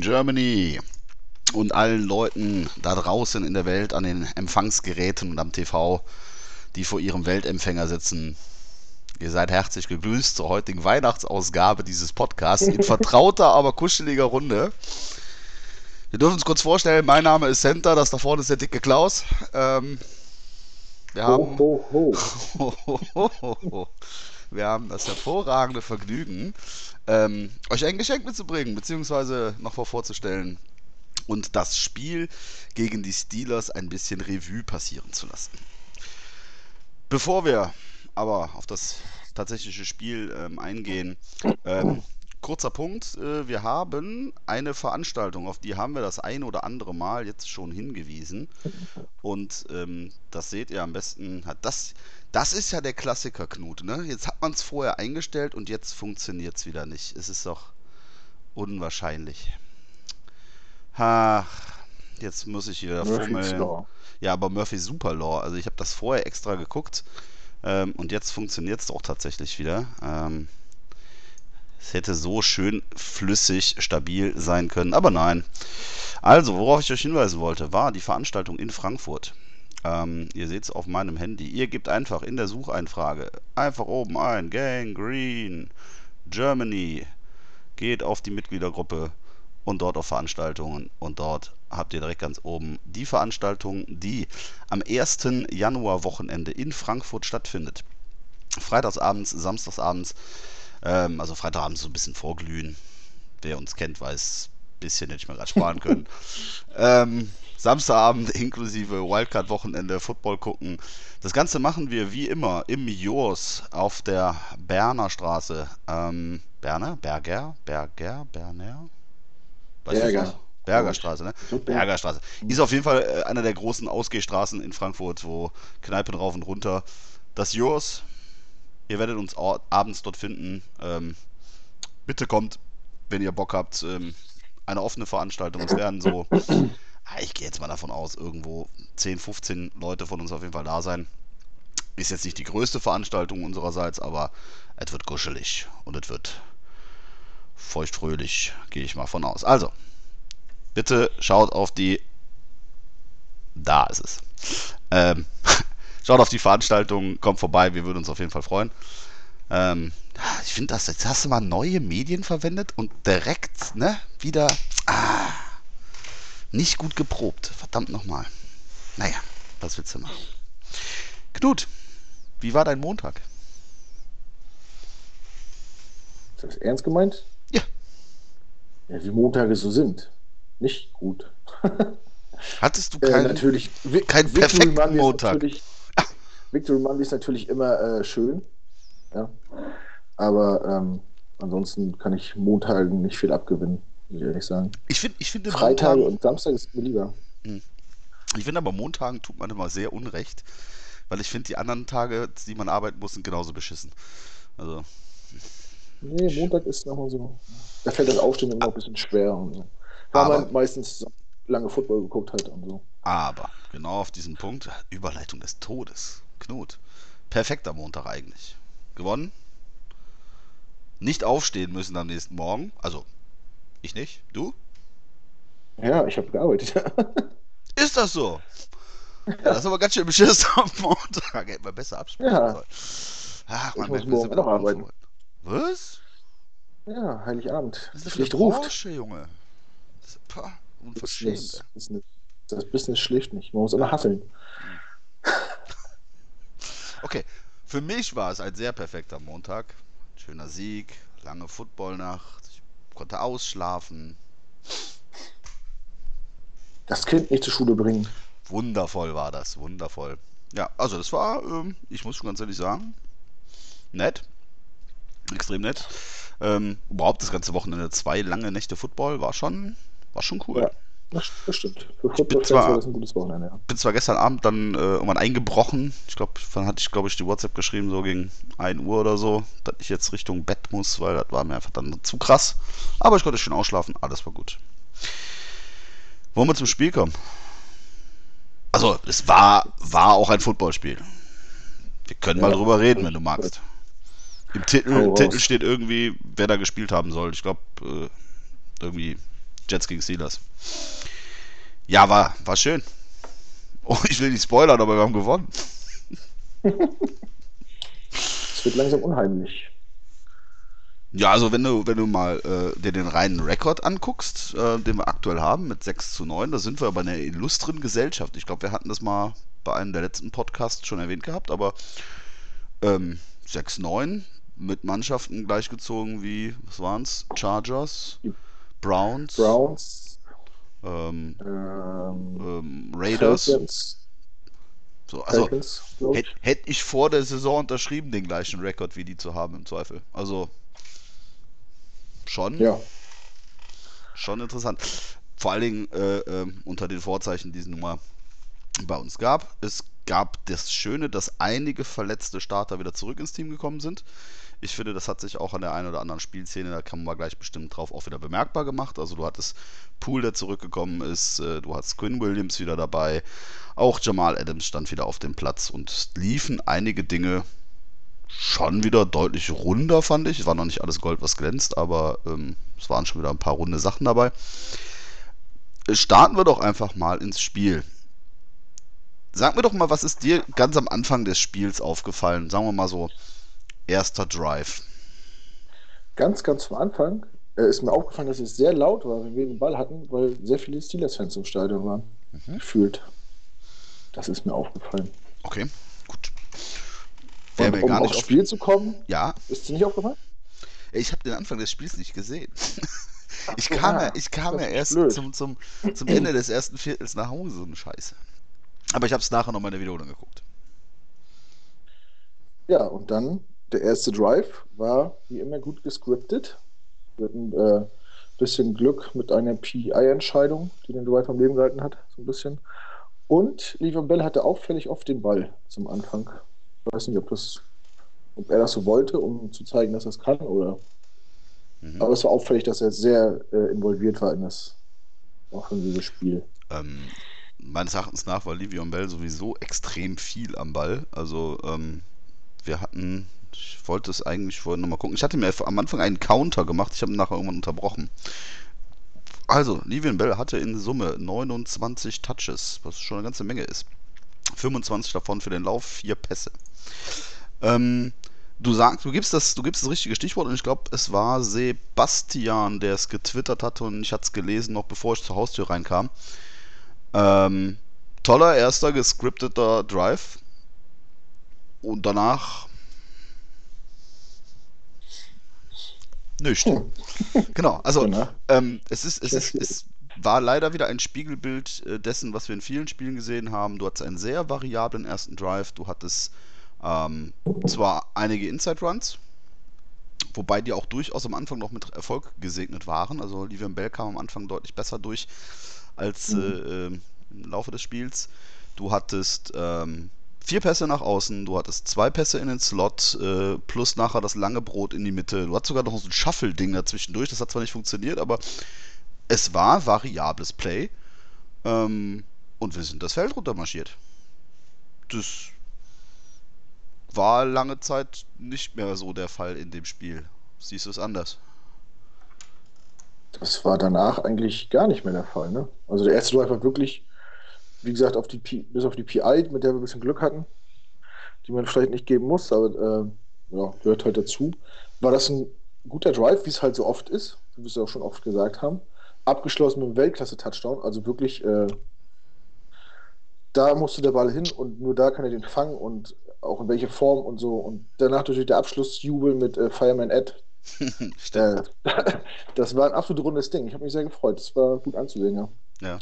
Germany und allen Leuten da draußen in der Welt an den Empfangsgeräten und am TV, die vor ihrem Weltempfänger sitzen. Ihr seid herzlich gegrüßt zur heutigen Weihnachtsausgabe dieses Podcasts in vertrauter, aber kuscheliger Runde. Wir dürfen uns kurz vorstellen, mein Name ist Center, das da vorne ist der dicke Klaus. Ähm, wir, haben, ho, ho, ho. wir haben das hervorragende Vergnügen, ähm, euch ein Geschenk mitzubringen, beziehungsweise noch vorzustellen und das Spiel gegen die Steelers ein bisschen Revue passieren zu lassen. Bevor wir aber auf das tatsächliche Spiel ähm, eingehen, ähm, kurzer Punkt. Äh, wir haben eine Veranstaltung, auf die haben wir das ein oder andere Mal jetzt schon hingewiesen. Und ähm, das seht ihr am besten. Das, das ist ja der Klassiker, Knut. Ne? Jetzt hat man es vorher eingestellt und jetzt funktioniert es wieder nicht. Es ist doch unwahrscheinlich. Ach, jetzt muss ich hier fummeln. Ja, aber Murphy Super Law. Also ich habe das vorher extra geguckt ähm, und jetzt funktioniert es auch tatsächlich wieder. Ähm, es hätte so schön flüssig, stabil sein können, aber nein. Also, worauf ich euch hinweisen wollte, war die Veranstaltung in Frankfurt. Ähm, ihr seht es auf meinem Handy. Ihr gebt einfach in der Sucheinfrage einfach oben ein Gang Green Germany. Geht auf die Mitgliedergruppe und dort auf Veranstaltungen und dort habt ihr direkt ganz oben die Veranstaltung, die am 1. Januar Wochenende in Frankfurt stattfindet. Freitagsabends, samstagsabends, ähm, also Freitagabends so ein bisschen vorglühen. Wer uns kennt, weiß, bisschen hätte ich mir gerade sparen können. ähm, Samstagabend inklusive Wildcard-Wochenende, Football gucken. Das Ganze machen wir wie immer im Jors auf der Berner Straße. Ähm, Berner? Berger? Berger? Berner? Weißt Berger. Bergerstraße, ne? Bergerstraße. Ist auf jeden Fall äh, einer der großen Ausgehstraßen in Frankfurt, wo Kneipen rauf und runter. Das Yours. Ihr werdet uns abends dort finden. Ähm, bitte kommt, wenn ihr Bock habt. Ähm, eine offene Veranstaltung. Es werden so, ah, ich gehe jetzt mal davon aus, irgendwo 10, 15 Leute von uns auf jeden Fall da sein. Ist jetzt nicht die größte Veranstaltung unsererseits, aber es wird kuschelig und es wird feuchtfröhlich, gehe ich mal von aus. Also, bitte schaut auf die. Da ist es. Ähm, schaut auf die Veranstaltung, kommt vorbei, wir würden uns auf jeden Fall freuen. Ähm, ich finde das, jetzt hast du mal neue Medien verwendet und direkt, ne, wieder. Ah, nicht gut geprobt. Verdammt nochmal. Naja, was willst du machen? Knut, wie war dein Montag? Ist das ernst gemeint? Ja. Ja, wie Montage so sind nicht gut. Hattest du keinen, äh, natürlich, keinen perfekten Montag? Victory Monday ist natürlich immer äh, schön. Ja. Aber ähm, ansonsten kann ich Montagen nicht viel abgewinnen, muss ich ehrlich sagen. Ich, find, ich finde Freitage und Samstag ist mir lieber. Hm. Ich finde aber Montagen tut man immer sehr unrecht, weil ich finde, die anderen Tage, die man arbeiten muss, sind genauso beschissen. Also. Nee, Montag ist nochmal so. Da fällt das Aufstehen immer ein bisschen schwer und so. Weil aber, man meistens lange Football geguckt hat und so. Aber, genau auf diesen Punkt, Überleitung des Todes. Knut. Perfekter Montag eigentlich. Gewonnen. Nicht aufstehen müssen am nächsten Morgen. Also, ich nicht. Du? Ja, ich habe gearbeitet. Ist das so? Ja. das ist aber ganz schön beschissen am Montag. Hätten wir besser absprechen ja. sollen. Ach, man, ich muss morgen noch arbeiten. Was? Ja, Heiligabend. Das ist Pflicht ruft. Porsche, Junge. Pah, unverschämt. Das, das, das, Business schläft nicht. Man muss immer hasseln. Okay, für mich war es ein sehr perfekter Montag. Schöner Sieg, lange Footballnacht. Ich konnte ausschlafen. Das Kind nicht zur Schule bringen. Wundervoll war das, wundervoll. Ja, also das war, ähm, ich muss schon ganz ehrlich sagen, nett. Extrem nett. Ähm, überhaupt das ganze Wochenende zwei lange Nächte Football war schon war schon cool. Ja, das, stimmt. Für Football war das ein gutes Wochenende, ja. bin zwar gestern Abend dann äh, irgendwann eingebrochen. Ich glaube, dann hatte ich, glaube ich, die WhatsApp geschrieben, so gegen 1 Uhr oder so, dass ich jetzt Richtung Bett muss, weil das war mir einfach dann zu krass. Aber ich konnte schön ausschlafen, alles war gut. Wollen wir zum Spiel kommen? Also, es war, war auch ein Footballspiel. Wir können ja, mal drüber reden, wenn du magst. Im Titel, Titel steht irgendwie, wer da gespielt haben soll. Ich glaube, äh, irgendwie Jets gegen Steelers. Ja, war, war schön. Oh, ich will nicht spoilern, aber wir haben gewonnen. Es wird langsam unheimlich. Ja, also wenn du, wenn du mal äh, dir den reinen Rekord anguckst, äh, den wir aktuell haben mit 6 zu 9, da sind wir bei einer illustren Gesellschaft. Ich glaube, wir hatten das mal bei einem der letzten Podcasts schon erwähnt gehabt, aber ähm, 6-9 mit Mannschaften gleichgezogen wie, was waren's? Chargers, Browns, Browns, ähm, ähm, ähm, Raiders. Falcons, So, also hätte hätt ich vor der Saison unterschrieben, den gleichen Rekord wie die zu haben im Zweifel. Also schon, Ja, schon interessant. Vor allen Dingen äh, ähm, unter den Vorzeichen, die es nun mal bei uns gab. Es gab das Schöne, dass einige verletzte Starter wieder zurück ins Team gekommen sind. Ich finde, das hat sich auch an der einen oder anderen Spielszene, da kommen wir gleich bestimmt drauf, auch wieder bemerkbar gemacht. Also du hattest Poole, der zurückgekommen ist, äh, du hattest Quinn Williams wieder dabei, auch Jamal Adams stand wieder auf dem Platz und liefen einige Dinge schon wieder deutlich runder, fand ich. Es war noch nicht alles Gold, was glänzt, aber ähm, es waren schon wieder ein paar runde Sachen dabei. Starten wir doch einfach mal ins Spiel. Sag mir doch mal, was ist dir ganz am Anfang des Spiels aufgefallen? Sagen wir mal so, erster Drive. ganz, ganz am Anfang äh, ist mir aufgefallen, dass es sehr laut war, wenn wir den Ball hatten, weil sehr viele Steelers-Fans im Stadion waren. Mhm. Gefühlt. Das ist mir aufgefallen. Okay, gut. Wäre mir um gar nicht aufs auf... Spiel zu kommen, Ja, ist dir nicht aufgefallen? ich habe den Anfang des Spiels nicht gesehen. Ich so, kam, ah, ja, ich kam ja erst blöd. zum, zum, zum Ende des ersten Viertels nach Hause, so eine Scheiße. Aber ich habe es nachher nochmal in der Wiederholung geguckt. Ja, und dann der erste Drive war wie immer gut gescriptet. Wir hatten äh, bisschen Glück mit einer PI-Entscheidung, die den Drive am Leben gehalten hat, so ein bisschen. Und Le'Veon Bell hatte auffällig oft den Ball zum Anfang. Ich weiß nicht, ob, das, ob er das so wollte, um zu zeigen, dass er es kann, oder. Mhm. Aber es war auffällig, dass er sehr äh, involviert war in das offensive Spiel. Ähm, meines Erachtens nach war Livion Bell sowieso extrem viel am Ball. Also ähm, wir hatten, ich wollte es eigentlich vorhin nochmal gucken. Ich hatte mir am Anfang einen Counter gemacht, ich habe ihn nachher irgendwann unterbrochen. Also, Livion Bell hatte in Summe 29 Touches, was schon eine ganze Menge ist. 25 davon für den Lauf, 4 Pässe. Ähm, du sagst, du gibst das, du gibst das richtige Stichwort und ich glaube, es war Sebastian, der es getwittert hatte und ich hatte es gelesen, noch bevor ich zur Haustür reinkam. Ähm, toller erster gescripteter Drive. Und danach. Nicht. Hm. Genau, also Genau. ähm, es ist, es ist, es war leider wieder ein Spiegelbild äh, dessen, was wir in vielen Spielen gesehen haben. Du hattest einen sehr variablen ersten Drive, du hattest ähm, zwar einige Inside Runs, wobei die auch durchaus am Anfang noch mit Erfolg gesegnet waren. Also Livian Bell kam am Anfang deutlich besser durch als äh, Mhm. äh, im Laufe des Spiels. Du hattest ähm, vier Pässe nach außen, du hattest zwei Pässe in den Slot, äh, plus nachher das lange Brot in die Mitte. Du hattest sogar noch so ein Shuffle-Ding dazwischendurch, das hat zwar nicht funktioniert, aber es war variables Play. Ähm, und wir sind das Feld runtermarschiert. Das war lange Zeit nicht mehr so der Fall in dem Spiel. Siehst du es anders? Das war danach eigentlich gar nicht mehr der Fall. Ne? Also der erste Drive war wirklich, wie gesagt, auf die P bis auf die PI, mit der wir ein bisschen Glück hatten, die man vielleicht nicht geben muss, aber äh, ja, gehört halt dazu. War das ein guter Drive, wie es halt so oft ist, wie wir es ja auch schon oft gesagt haben. Abgeschlossen mit einem Weltklasse-Touchdown, also wirklich, äh, da musste der Ball hin und nur da kann er den fangen und auch in welche Form und so. Und danach natürlich der Abschlussjubel mit äh, Fireman Ed, Stimmt. äh, das war ein absolut rundes Ding. Ich habe mich sehr gefreut. Das war gut anzusehen, ja. Ja.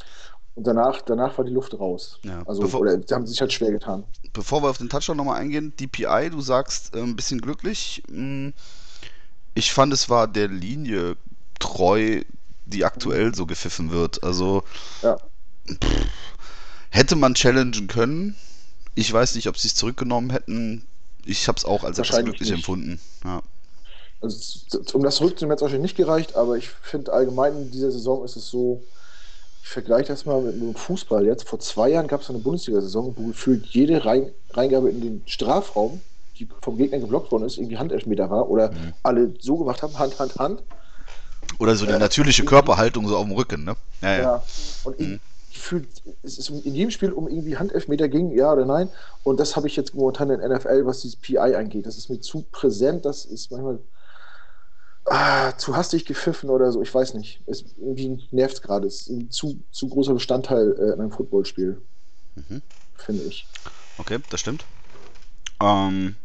Und danach, danach war die Luft raus. Ja. Also, Bevor- oder sie haben sich halt schwer getan. Bevor wir auf den Touchdown nochmal eingehen, DPI, du sagst äh, ein bisschen glücklich. Mm, Ich fand, es war der Linie treu, die aktuell so gepfiffen wird. Also Ja. hätte man challengen können. Ich weiß nicht, ob sie es zurückgenommen hätten. Ich habe es auch als etwas glücklich nicht. empfunden. Ja. Also, um das zurückzunehmen, hat es wahrscheinlich nicht gereicht, aber ich finde allgemein in dieser Saison ist es so, vergleiche das mal mit, mit dem Fußball jetzt. Vor zwei Jahren gab es eine Bundesliga-Saison, wo gefühlt jede Rein Reingabe in den Strafraum, die vom Gegner geblockt worden ist, irgendwie Handelfmeter war oder Mhm. alle so gemacht haben, Hand, Hand, Hand. Oder so die natürliche Körperhaltung so auf dem Rücken, ne? Ja, ja. ja. Und mhm. ich fühle, es ist in jedem Spiel um irgendwie Handelfmeter ging, ja oder nein. Und das habe ich jetzt momentan in NFL, was dieses PI angeht. Das ist mir zu präsent, das ist manchmal ah, zu hastig gepfiffen oder so, ich weiß nicht. Es irgendwie nervt es gerade. Es ist ein zu, zu großer Bestandteil äh, in einem Footballspiel. Mhm. Finde ich. Okay, das stimmt. Ähm,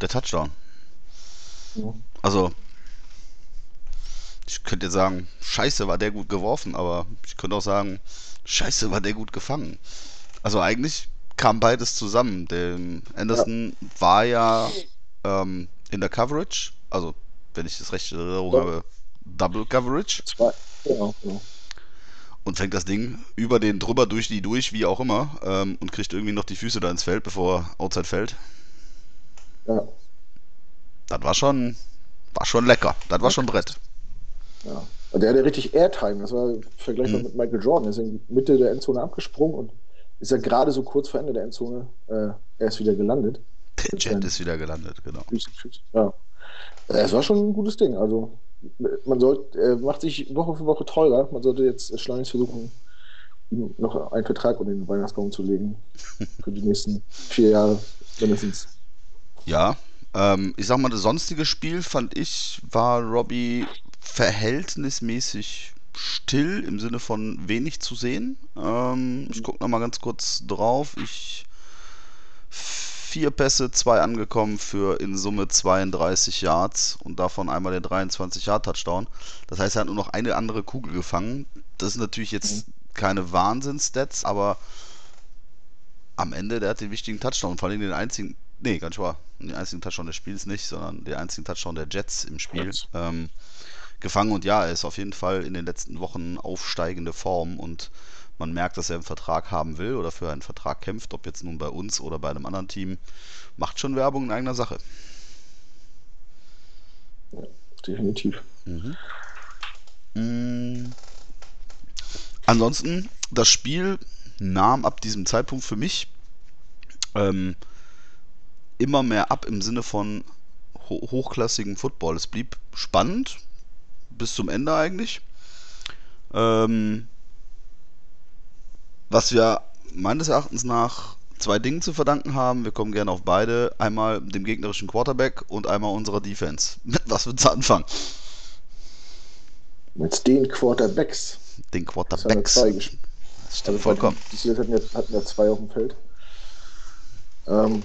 der Touchdown. Ja. Also, ich könnte jetzt sagen, scheiße, war der gut geworfen, aber ich könnte auch sagen, scheiße, war der gut gefangen. Also eigentlich kam beides zusammen. Der Anderson ja. war ja ähm, in der Coverage, also wenn ich das recht in Erinnerung ja. habe, Double Coverage. Zwei. Ja, genau. Und fängt das Ding über den drüber, durch die durch, wie auch immer, ähm, und kriegt irgendwie noch die Füße da ins Feld, bevor er outside fällt. Ja. Das war schon, war schon lecker. Das war schon Brett. Ja. Der hatte richtig Airtime. Das war vergleichbar mhm. mit Michael Jordan. Er ist in Mitte der Endzone abgesprungen und ist ja gerade so kurz vor Ende der Endzone äh, erst wieder gelandet. Der Jet ist wieder gelandet, genau. Ja. Es war schon ein gutes Ding. Also man sollte, er macht sich Woche für Woche teurer. Man sollte jetzt schleunigst versuchen, ihm noch einen Vertrag unter den Weihnachtsbaum zu legen. für die nächsten vier Jahre mindestens. Ja, ähm, ich sag mal, das sonstige Spiel fand ich, war Robbie verhältnismäßig still im Sinne von wenig zu sehen. Ähm, ich gucke nochmal ganz kurz drauf. Ich vier Pässe, zwei angekommen für in Summe 32 Yards und davon einmal der 23 Yard Touchdown. Das heißt, er hat nur noch eine andere Kugel gefangen. Das ist natürlich jetzt mhm. keine Wahnsinns-Stats, aber am Ende, der hat den wichtigen Touchdown, vor allem den einzigen, nee, ganz wahr, den einzigen Touchdown des Spiels nicht, sondern den einzigen Touchdown der Jets im Spiel. Ähm, gefangen und ja, er ist auf jeden Fall in den letzten Wochen aufsteigende Form und man merkt, dass er einen Vertrag haben will oder für einen Vertrag kämpft, ob jetzt nun bei uns oder bei einem anderen Team, macht schon Werbung in eigener Sache. Ja, definitiv. Mhm. Mhm. Ansonsten, das Spiel nahm ab diesem Zeitpunkt für mich ähm, immer mehr ab im Sinne von ho hochklassigem Football. Es blieb spannend, bis zum Ende eigentlich. Ähm, was wir meines Erachtens nach zwei Dingen zu verdanken haben. Wir kommen gerne auf beide. Einmal dem gegnerischen Quarterback und einmal unserer Defense. Mit was willst du anfangen? Mit den Quarterbacks. Den Quarterbacks. Das, das stimmt also vollkommen. Die Steelers hatten, jetzt, hatten ja zwei auf dem Feld. Ähm,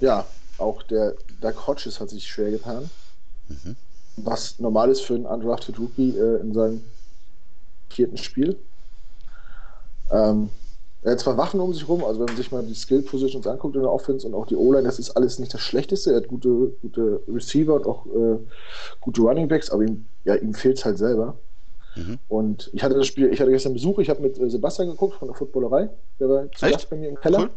ja, auch der Doug Hodges hat sich schwer getan. Mhm was normal ist für einen undrafted Rookie äh, in seinem vierten Spiel. Ähm, er hat zwar Waffen um sich rum, also wenn man sich mal die Skill Positions anguckt in der Offense und auch die O-Line, das ist alles nicht das Schlechteste. Er hat gute, gute Receiver und auch äh, gute Running Backs, aber ihm, ja, ihm fehlt es halt selber. Mhm. Und ich hatte das Spiel, ich hatte gestern Besuch, ich habe mit äh, Sebastian geguckt von der Footballerei, der war zu Gast bei mir im Keller. Cool.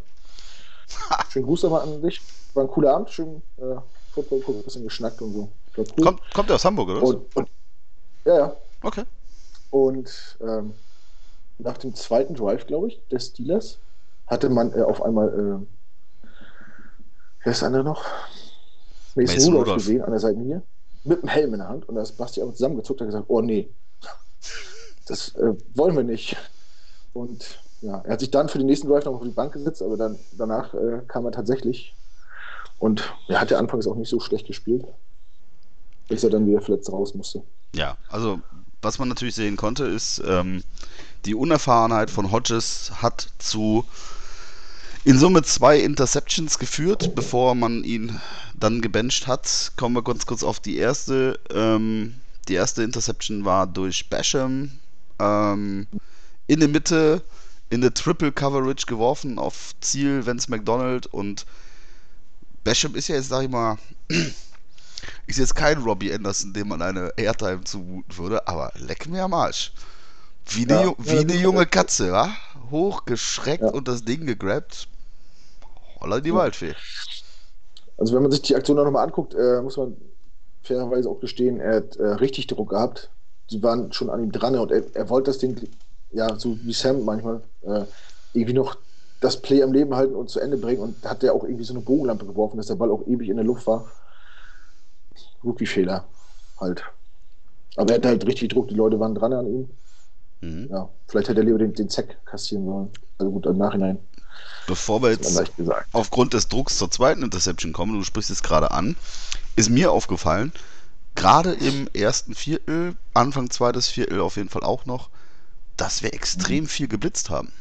Schönen Gruß aber an dich. War ein cooler Abend, schön äh, Football gucken, ein bisschen geschnackt und so. Cool. Kommt, kommt er aus Hamburg, oder? Und, und, ja, ja. Okay. Und ähm, nach dem zweiten Drive, glaube ich, des Steelers, hatte man äh, auf einmal, äh, wer ist der andere noch? Mason, Mason Rudolph gesehen an der Seitenlinie, mit dem Helm in der Hand. Und da ist Basti aber zusammengezuckt und gesagt, oh nee, das äh, wollen wir nicht. Und ja, er hat sich dann für den nächsten Drive noch auf die Bank gesetzt, aber dann danach äh, kam er tatsächlich. Und er hatte anfangs auch nicht so schlecht gespielt bis er dann wieder verletzt raus musste. Ja, also was man natürlich sehen konnte, ist, ähm, die Unerfahrenheit von Hodges hat zu in Summe zwei Interceptions geführt, bevor man ihn dann gebencht hat. Kommen wir ganz kurz auf die erste. Ähm, die erste Interception war durch Basham ähm, in der Mitte in eine Triple Coverage geworfen auf Ziel Vance McDonald und Basham ist ja jetzt, sag ich mal, ist jetzt kein Robbie Anderson, dem man eine Airtime zumuten würde, aber leck mir am Arsch. Wie eine, ja, wie eine junge Katze, wa? Hochgeschreckt ja. und das Ding gegrabt. Holla die ja. Waldfee. Also wenn man sich die Aktion noch mal anguckt, äh, muss man fairerweise auch gestehen, er hat äh, richtig Druck gehabt. Sie waren schon an ihm dran und er, er wollte das Ding, ja, so wie Sam manchmal, äh, irgendwie noch das Play am Leben halten und zu Ende bringen und hat er auch irgendwie so eine Bogenlampe geworfen, dass der Ball auch ewig in der Luft war. Rookie-Fehler halt. Aber er hatte halt richtig Druck, die Leute waren dran an ihm. Mhm. Ja, vielleicht hätte er lieber den, den Zack kassieren sollen. Also gut, im Nachhinein. Bevor wir jetzt aufgrund des Drucks zur zweiten Interception kommen, du sprichst es gerade an, ist mir aufgefallen, gerade im ersten Viertel, Anfang zweites Viertel auf jeden Fall auch noch, dass wir extrem viel geblitzt haben.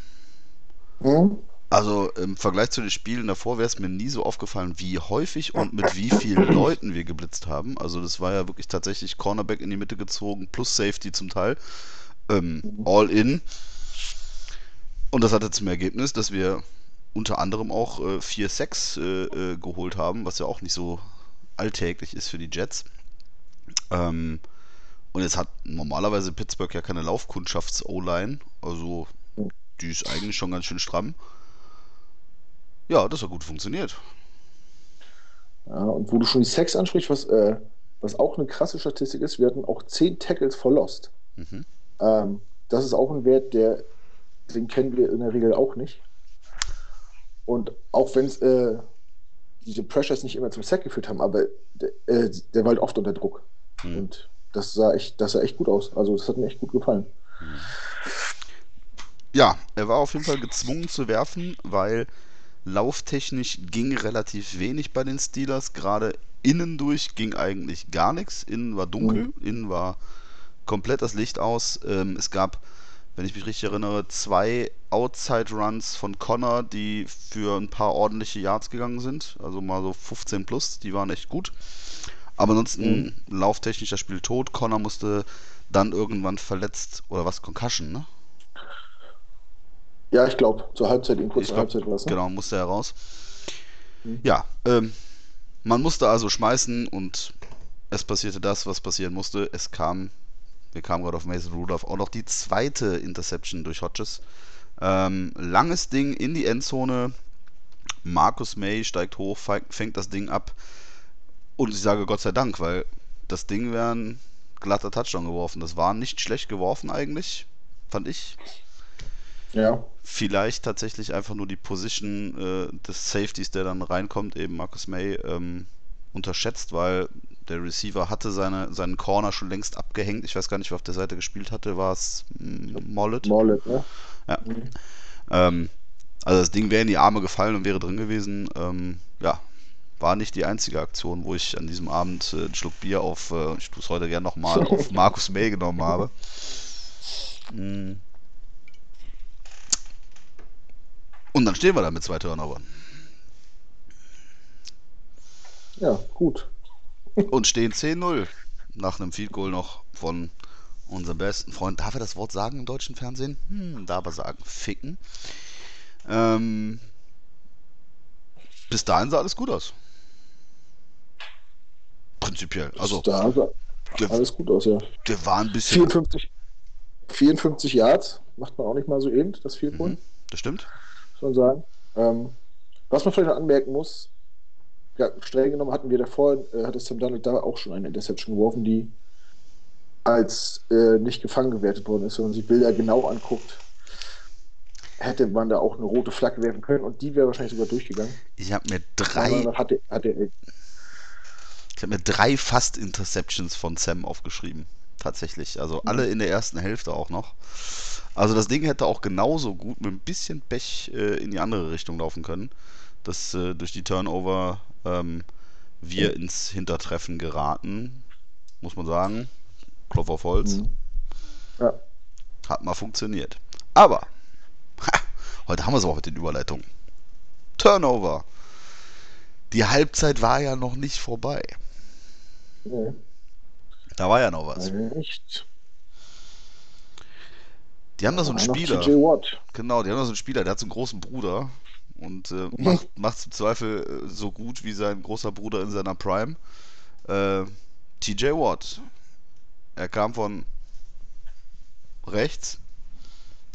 Mhm. Also im Vergleich zu den Spielen davor wäre es mir nie so aufgefallen, wie häufig und mit wie vielen Leuten wir geblitzt haben. Also das war ja wirklich tatsächlich Cornerback in die Mitte gezogen, plus Safety zum Teil. Ähm, all in. Und das hatte zum Ergebnis, dass wir unter anderem auch äh, 4 Sacks äh, äh, geholt haben, was ja auch nicht so alltäglich ist für die Jets. Ähm, und jetzt hat normalerweise Pittsburgh ja keine Laufkundschafts-O-Line, also die ist eigentlich schon ganz schön stramm. Ja, das hat gut funktioniert. Ja, und wo du schon die Sex ansprichst, was, äh, was auch eine krasse Statistik ist, wir hatten auch 10 Tackles for Lost. Mhm. Ähm, das ist auch ein Wert, der, den kennen wir in der Regel auch nicht. Und auch wenn äh, diese Pressures nicht immer zum Sack geführt haben, aber der, äh, der war halt oft unter Druck. Mhm. Und das sah, echt, das sah echt gut aus. Also das hat mir echt gut gefallen. Ja, er war auf jeden Fall gezwungen zu werfen, weil lauftechnisch ging relativ wenig bei den Steelers. Gerade innen durch ging eigentlich gar nichts. Innen war dunkel, innen war komplett das Licht aus. Ähm, es gab, wenn ich mich richtig erinnere, zwei Outside-Runs von Connor, die für ein paar ordentliche Yards gegangen sind. Also mal so 15 plus, die waren echt gut. Aber ansonsten lauftechnisch das Spiel tot. Connor musste dann irgendwann verletzt, oder was, Concussion, ne? Ja, ich glaube, zur Halbzeit, in kurzer Halbzeit. Ne? Genau, musste er raus. Mhm. Ja, ähm, man musste also schmeißen und es passierte das, was passieren musste. Es kam, wir kamen gerade auf Mason Rudolph, auch noch die zweite Interception durch Hodges. Ähm, langes Ding in die Endzone. Markus May steigt hoch, fängt das Ding ab. Und ich sage Gott sei Dank, weil das Ding wäre ein glatter Touchdown geworfen. Das war nicht schlecht geworfen eigentlich, fand ich. Ja. Vielleicht tatsächlich einfach nur die Position äh, des Safeties, der dann reinkommt, eben Marcus May, ähm, unterschätzt, weil der Receiver hatte seine, seinen Corner schon längst abgehängt. Ich weiß gar nicht, wer auf der Seite gespielt hatte. War es Mollet? Morlet, ne? Ja. Mhm. Ähm, also das Ding wäre in die Arme gefallen und wäre drin gewesen. Ähm, ja, war nicht die einzige Aktion, wo ich an diesem Abend äh, einen Schluck Bier auf, äh, ich tue es heute gerne nochmal, auf Markus May genommen habe. Mm. Und dann stehen wir da mit zwei Turnovern. Ja, gut. Und stehen 10-0. Nach einem Field Goal noch von unserem besten Freund. Darf er das Wort sagen im deutschen Fernsehen? Hm, darf er sagen. Ficken. Ähm, bis dahin sah alles gut aus. Prinzipiell. Also, da sah der, alles gut aus, ja. der war ein bisschen. 54, 54 Yards macht man auch nicht mal so eben, das Field Goal, Mhm, das stimmt. muss man sagen. Ähm, was man vielleicht noch anmerken muss, ja, streng genommen hatten wir davor, äh, hatte Sam Darnold da auch schon eine Interception geworfen, die als äh, nicht gefangen gewertet worden ist, wenn man sich Bilder genau anguckt, hätte man da auch eine rote Flagge werfen können und die wäre wahrscheinlich sogar durchgegangen. Ich habe mir drei, hatte, hatte ich habe mir drei fast Interceptions von Sam aufgeschrieben. Tatsächlich. Also alle in der ersten Hälfte auch noch. Also das Ding hätte auch genauso gut mit ein bisschen Pech äh, in die andere Richtung laufen können. Dass äh, durch die Turnover ähm, wir ins Hintertreffen geraten. Muss man sagen. Klopf auf Holz. Mhm. Ja. Hat mal funktioniert. Aber, ha, heute haben wir es auch mit den Überleitungen. Turnover. Die Halbzeit war ja noch nicht vorbei. Nee, Da war ja noch was. nicht. Die haben da so einen Spieler. Genau, die haben da so einen Spieler, der hat so einen großen Bruder und äh, macht macht's im Zweifel äh, so gut wie sein großer Bruder in seiner Prime. Äh, TJ Watt. Er kam von rechts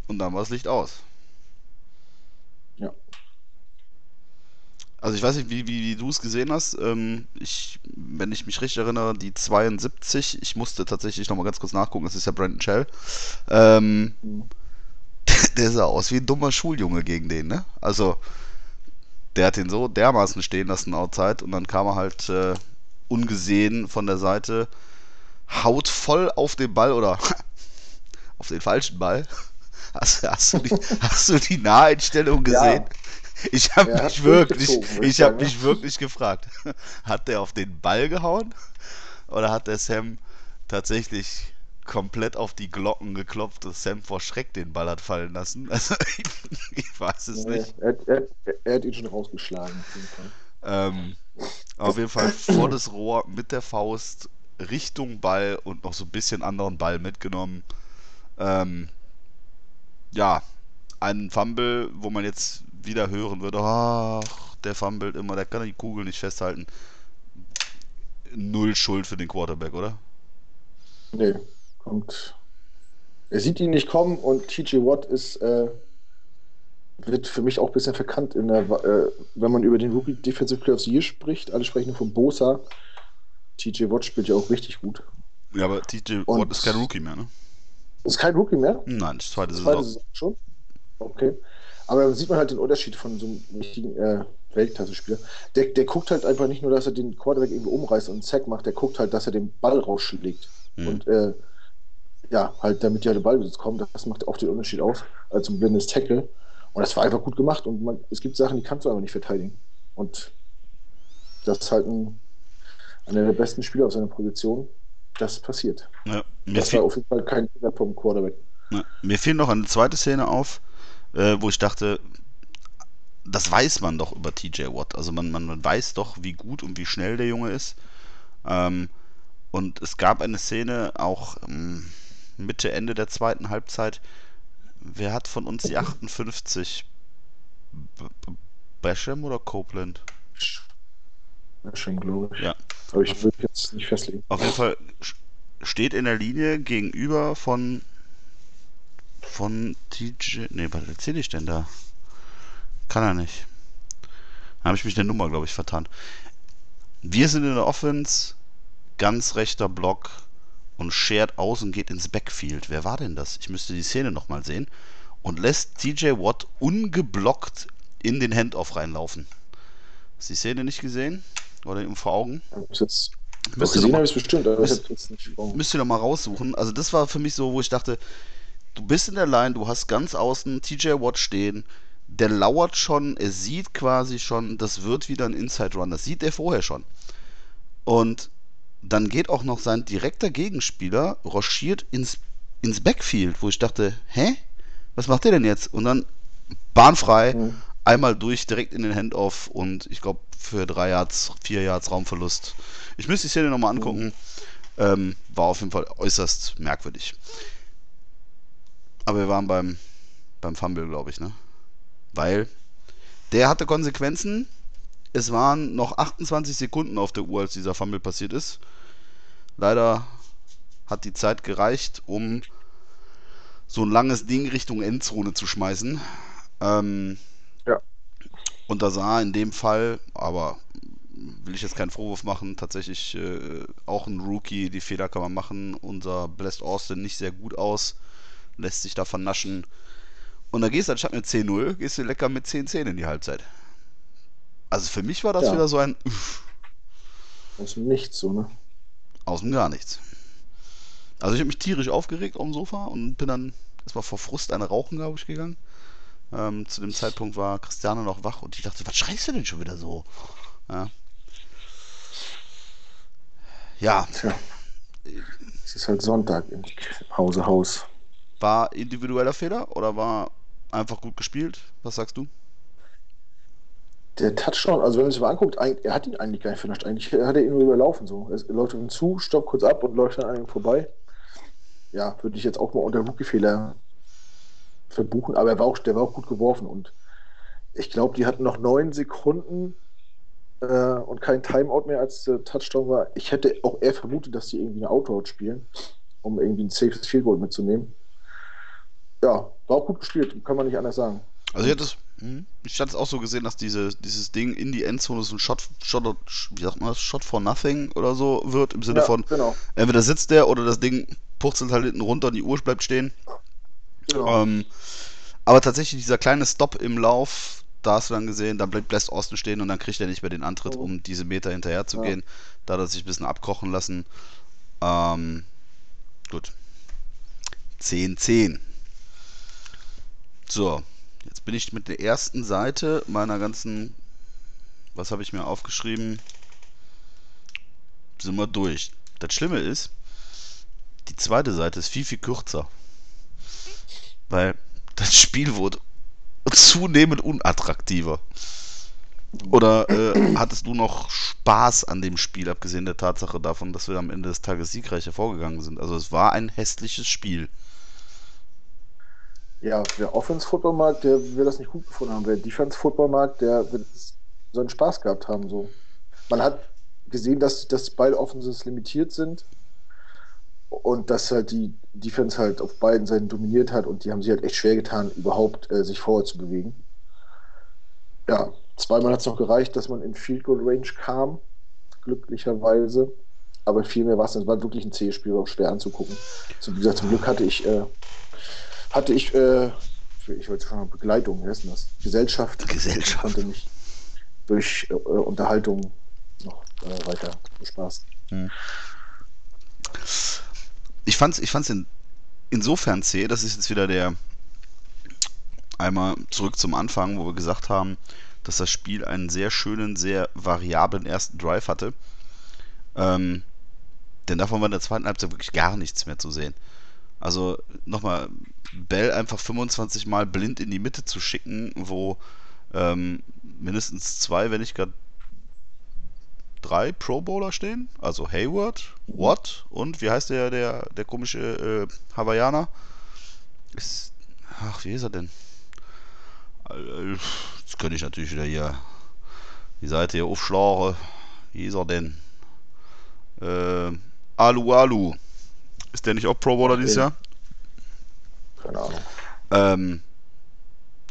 und dann war das Licht aus. Ja. Also ich weiß nicht, wie, wie, wie du es gesehen hast. Ähm, ich, wenn ich mich richtig erinnere, die 72, ich musste tatsächlich nochmal ganz kurz nachgucken, das ist ja Brandon Shell. Ähm, Mhm. der sah aus wie ein dummer Schuljunge gegen den, ne? Also, der hat den so dermaßen stehen lassen outside und dann kam er halt äh, ungesehen von der Seite haut voll auf den Ball oder auf den falschen Ball. Hast, hast, du, die, hast du die Naheinstellung gesehen? Ja. Ich habe mich wirklich, würde ich habe mich wirklich gefragt, hat der auf den Ball gehauen oder hat der Sam tatsächlich komplett auf die Glocken geklopft, dass Sam vor Schreck den Ball hat fallen lassen? Also ich, ich weiß es Nee, nicht. er, er, er hat ihn schon rausgeschlagen. Auf jeden Fall. Ähm, auf jeden Fall volles Rohr mit der Faust Richtung Ball und noch so ein bisschen anderen Ball mitgenommen. Ähm, ja, ein Fumble, wo man jetzt wieder hören würde, ach, der fummelt immer, der kann die Kugel nicht festhalten. Null Schuld für den Quarterback, oder? Nee, kommt. Er sieht ihn nicht kommen und TJ Watt ist, äh, wird für mich auch ein bisschen verkannt, in der, äh, wenn man über den Rookie Defensive Player of the Year spricht. Alle sprechen nur von Bosa. TJ Watt spielt ja auch richtig gut. Ja, aber TJ Und- Watt ist kein Rookie mehr, ne? Ist kein Rookie mehr. Nein, das ist zweite Zweite Saison. Saison schon. Okay. Aber da sieht man halt den Unterschied von so einem richtigen äh, Weltklasse-Spieler. Der, der guckt halt einfach nicht nur, dass er den Quarterback irgendwie umreißt und einen Sack macht, der guckt halt, dass er den Ball rausschlägt. Mhm. Und äh, ja, halt damit ja der Ballbesitz kommt, das macht auch den Unterschied aus, als ein blindes Tackle. Und das war einfach gut gemacht. Und man, es gibt Sachen, die kannst du einfach nicht verteidigen. Und das ist halt ein, einer der besten Spieler auf seiner Position. Das passiert. Ja, Das war auf jeden Fall kein Fehler vom Quarterback. ja, mir fiel noch eine zweite Szene auf, äh, wo ich dachte, das weiß man doch über TJ Watt. Also man, man, man weiß doch, wie gut und wie schnell der Junge ist. Ähm, und es gab eine Szene auch ähm, Mitte, Ende der zweiten Halbzeit. Wer hat von uns die 58? B B Basham oder Copeland? Schon, glaube ich. Ja. Aber ich würde jetzt nicht festlegen. Auf jeden Fall steht in der Linie gegenüber von von TJ. Ne, was erzähle ich denn da? Kann er nicht. Da habe ich mich der Nummer, glaube ich, vertan. Wir sind in der Offense, ganz rechter Block und shared aus und geht ins Backfield. Wer war denn das? Ich müsste die Szene nochmal sehen. Und lässt TJ Watt ungeblockt in den Handoff reinlaufen. Hast du die Szene nicht gesehen? Oder eben vor Augen? Jetzt Müsst ihr noch mal- bestimmt, müsst- ihr mal raussuchen. Also das war für mich so, wo ich dachte, du bist in der Line, du hast ganz außen TJ Watt stehen, der lauert schon, er sieht quasi schon, das wird wieder ein Inside Run, das sieht er vorher schon. Und dann geht auch noch sein direkter Gegenspieler, ruschiert ins, ins Backfield, wo ich dachte, hä? Was macht der denn jetzt? Und dann bahnfrei, Mhm. einmal durch, direkt in den Handoff und ich glaube für drei Yards, vier Yards Raumverlust. Ich müsste die Szene nochmal angucken. Ähm, war auf jeden Fall äußerst merkwürdig. Aber wir waren beim, beim Fumble, glaube ich, ne? Weil der hatte Konsequenzen. Es waren noch 28 Sekunden auf der Uhr, als dieser Fumble passiert ist. Leider hat die Zeit gereicht, um so ein langes Ding Richtung Endzone zu schmeißen. Ähm, Ja. Und da sah in dem Fall, aber will ich jetzt keinen Vorwurf machen, tatsächlich äh, auch ein Rookie, die Fehler kann man machen. Unser Blessed Austin nicht sehr gut aus, lässt sich da vernaschen. Und da gehst du anstatt mit 10-0, gehst du lecker mit 10-10 in die Halbzeit. Also für mich war das Ja. wieder so ein Uff, Aus dem Nichts, so, ne? Aus dem gar nichts. Also ich habe mich tierisch aufgeregt auf dem Sofa und bin dann erstmal vor Frust eine rauchen, glaube ich, gegangen. Ähm, zu dem Zeitpunkt war Christiane noch wach und ich dachte, was schreist du denn schon wieder so? Ja. Ja, Tja. Es ist halt Sonntag im Hause Haus. war individueller Fehler oder war einfach gut gespielt? Was sagst du? Der Touchdown, also wenn man sich mal anguckt, er hat ihn eigentlich gar nicht vernascht. Eigentlich hat er ihn nur überlaufen. So. Er läuft ihn zu, stoppt kurz ab und läuft dann an ihm vorbei. Ja, würde ich jetzt auch mal unter Rookie-Fehler verbuchen, aber er war auch, der war auch gut geworfen und ich glaube, die hatten noch neun Sekunden äh, und kein Timeout mehr, als der Touchdown war. Ich hätte auch eher vermutet, dass die irgendwie eine Outout spielen, um irgendwie ein safes Field Goal mitzunehmen. Ja, war auch gut gespielt, kann man nicht anders sagen. Also ich hatte es, ich hatte es auch so gesehen, dass diese, dieses Ding in die Endzone so ein Shot, Shot, wie sagt man das, Shot for nothing oder so wird, im Sinne Ja, von, genau. entweder sitzt der oder das Ding purzelt halt hinten runter und die Uhr bleibt stehen. genau. Ähm, aber tatsächlich dieser kleine Stop im Lauf, da hast du dann gesehen, da bleibt Blast Austin stehen und dann kriegt er nicht mehr den Antritt, Mhm. um diese Meter hinterher zu Ja. gehen. Da hat er sich ein bisschen abkochen lassen. Ähm, gut. 10-10. So, jetzt bin ich mit der ersten Seite meiner ganzen, was habe ich mir aufgeschrieben, sind wir durch. Das Schlimme ist, die zweite Seite ist viel, viel kürzer. Weil das Spiel wurde zunehmend unattraktiver. Oder äh, hattest du noch Spaß an dem Spiel, abgesehen der Tatsache davon, dass wir am Ende des Tages siegreich hervorgegangen sind? Also es war ein hässliches Spiel. Ja, der Offense-Football-Markt, der wird das nicht gut gefunden haben. Der Defense-Football-Markt, der wird seinen Spaß gehabt haben. So. Man hat gesehen, dass, dass beide Offenses limitiert sind und dass halt die Defense halt auf beiden Seiten dominiert hat und die haben sich halt echt schwer getan, überhaupt äh, sich vorwärts zu bewegen. Ja, zweimal hat es noch gereicht, dass man in Field Goal Range kam, glücklicherweise. Aber viel mehr war es, es war wirklich ein C-Spiel, auch schwer anzugucken. So, wie gesagt, zum Glück hatte ich, äh, hatte ich, äh, ich wollte schon mal Begleitung, wie heißt das? Gesellschaft. Gesellschaft. konnte mich durch äh, Unterhaltung noch äh, weiter bespaßen. Hm ich fand es ich fand's in, insofern zäh, das ist jetzt wieder der einmal zurück zum Anfang, wo wir gesagt haben, dass das Spiel einen sehr schönen, sehr variablen ersten Drive hatte. Ähm, denn davon war in der zweiten Halbzeit wirklich gar nichts mehr zu sehen. Also nochmal, Bell einfach 25 Mal blind in die Mitte zu schicken, wo ähm, mindestens zwei, wenn nicht gerade drei Pro Bowler stehen. Also Hayward, Watt und wie heißt der, der, der komische äh, Hawaiianer? Ist, ach, wie ist er denn? Jetzt könnte ich natürlich wieder hier die Seite hier aufschlagen. Wie ist er denn? Äh, Alu Alu. Ist der nicht auch Pro Bowler dieses Jahr? Keine Ahnung. Ähm,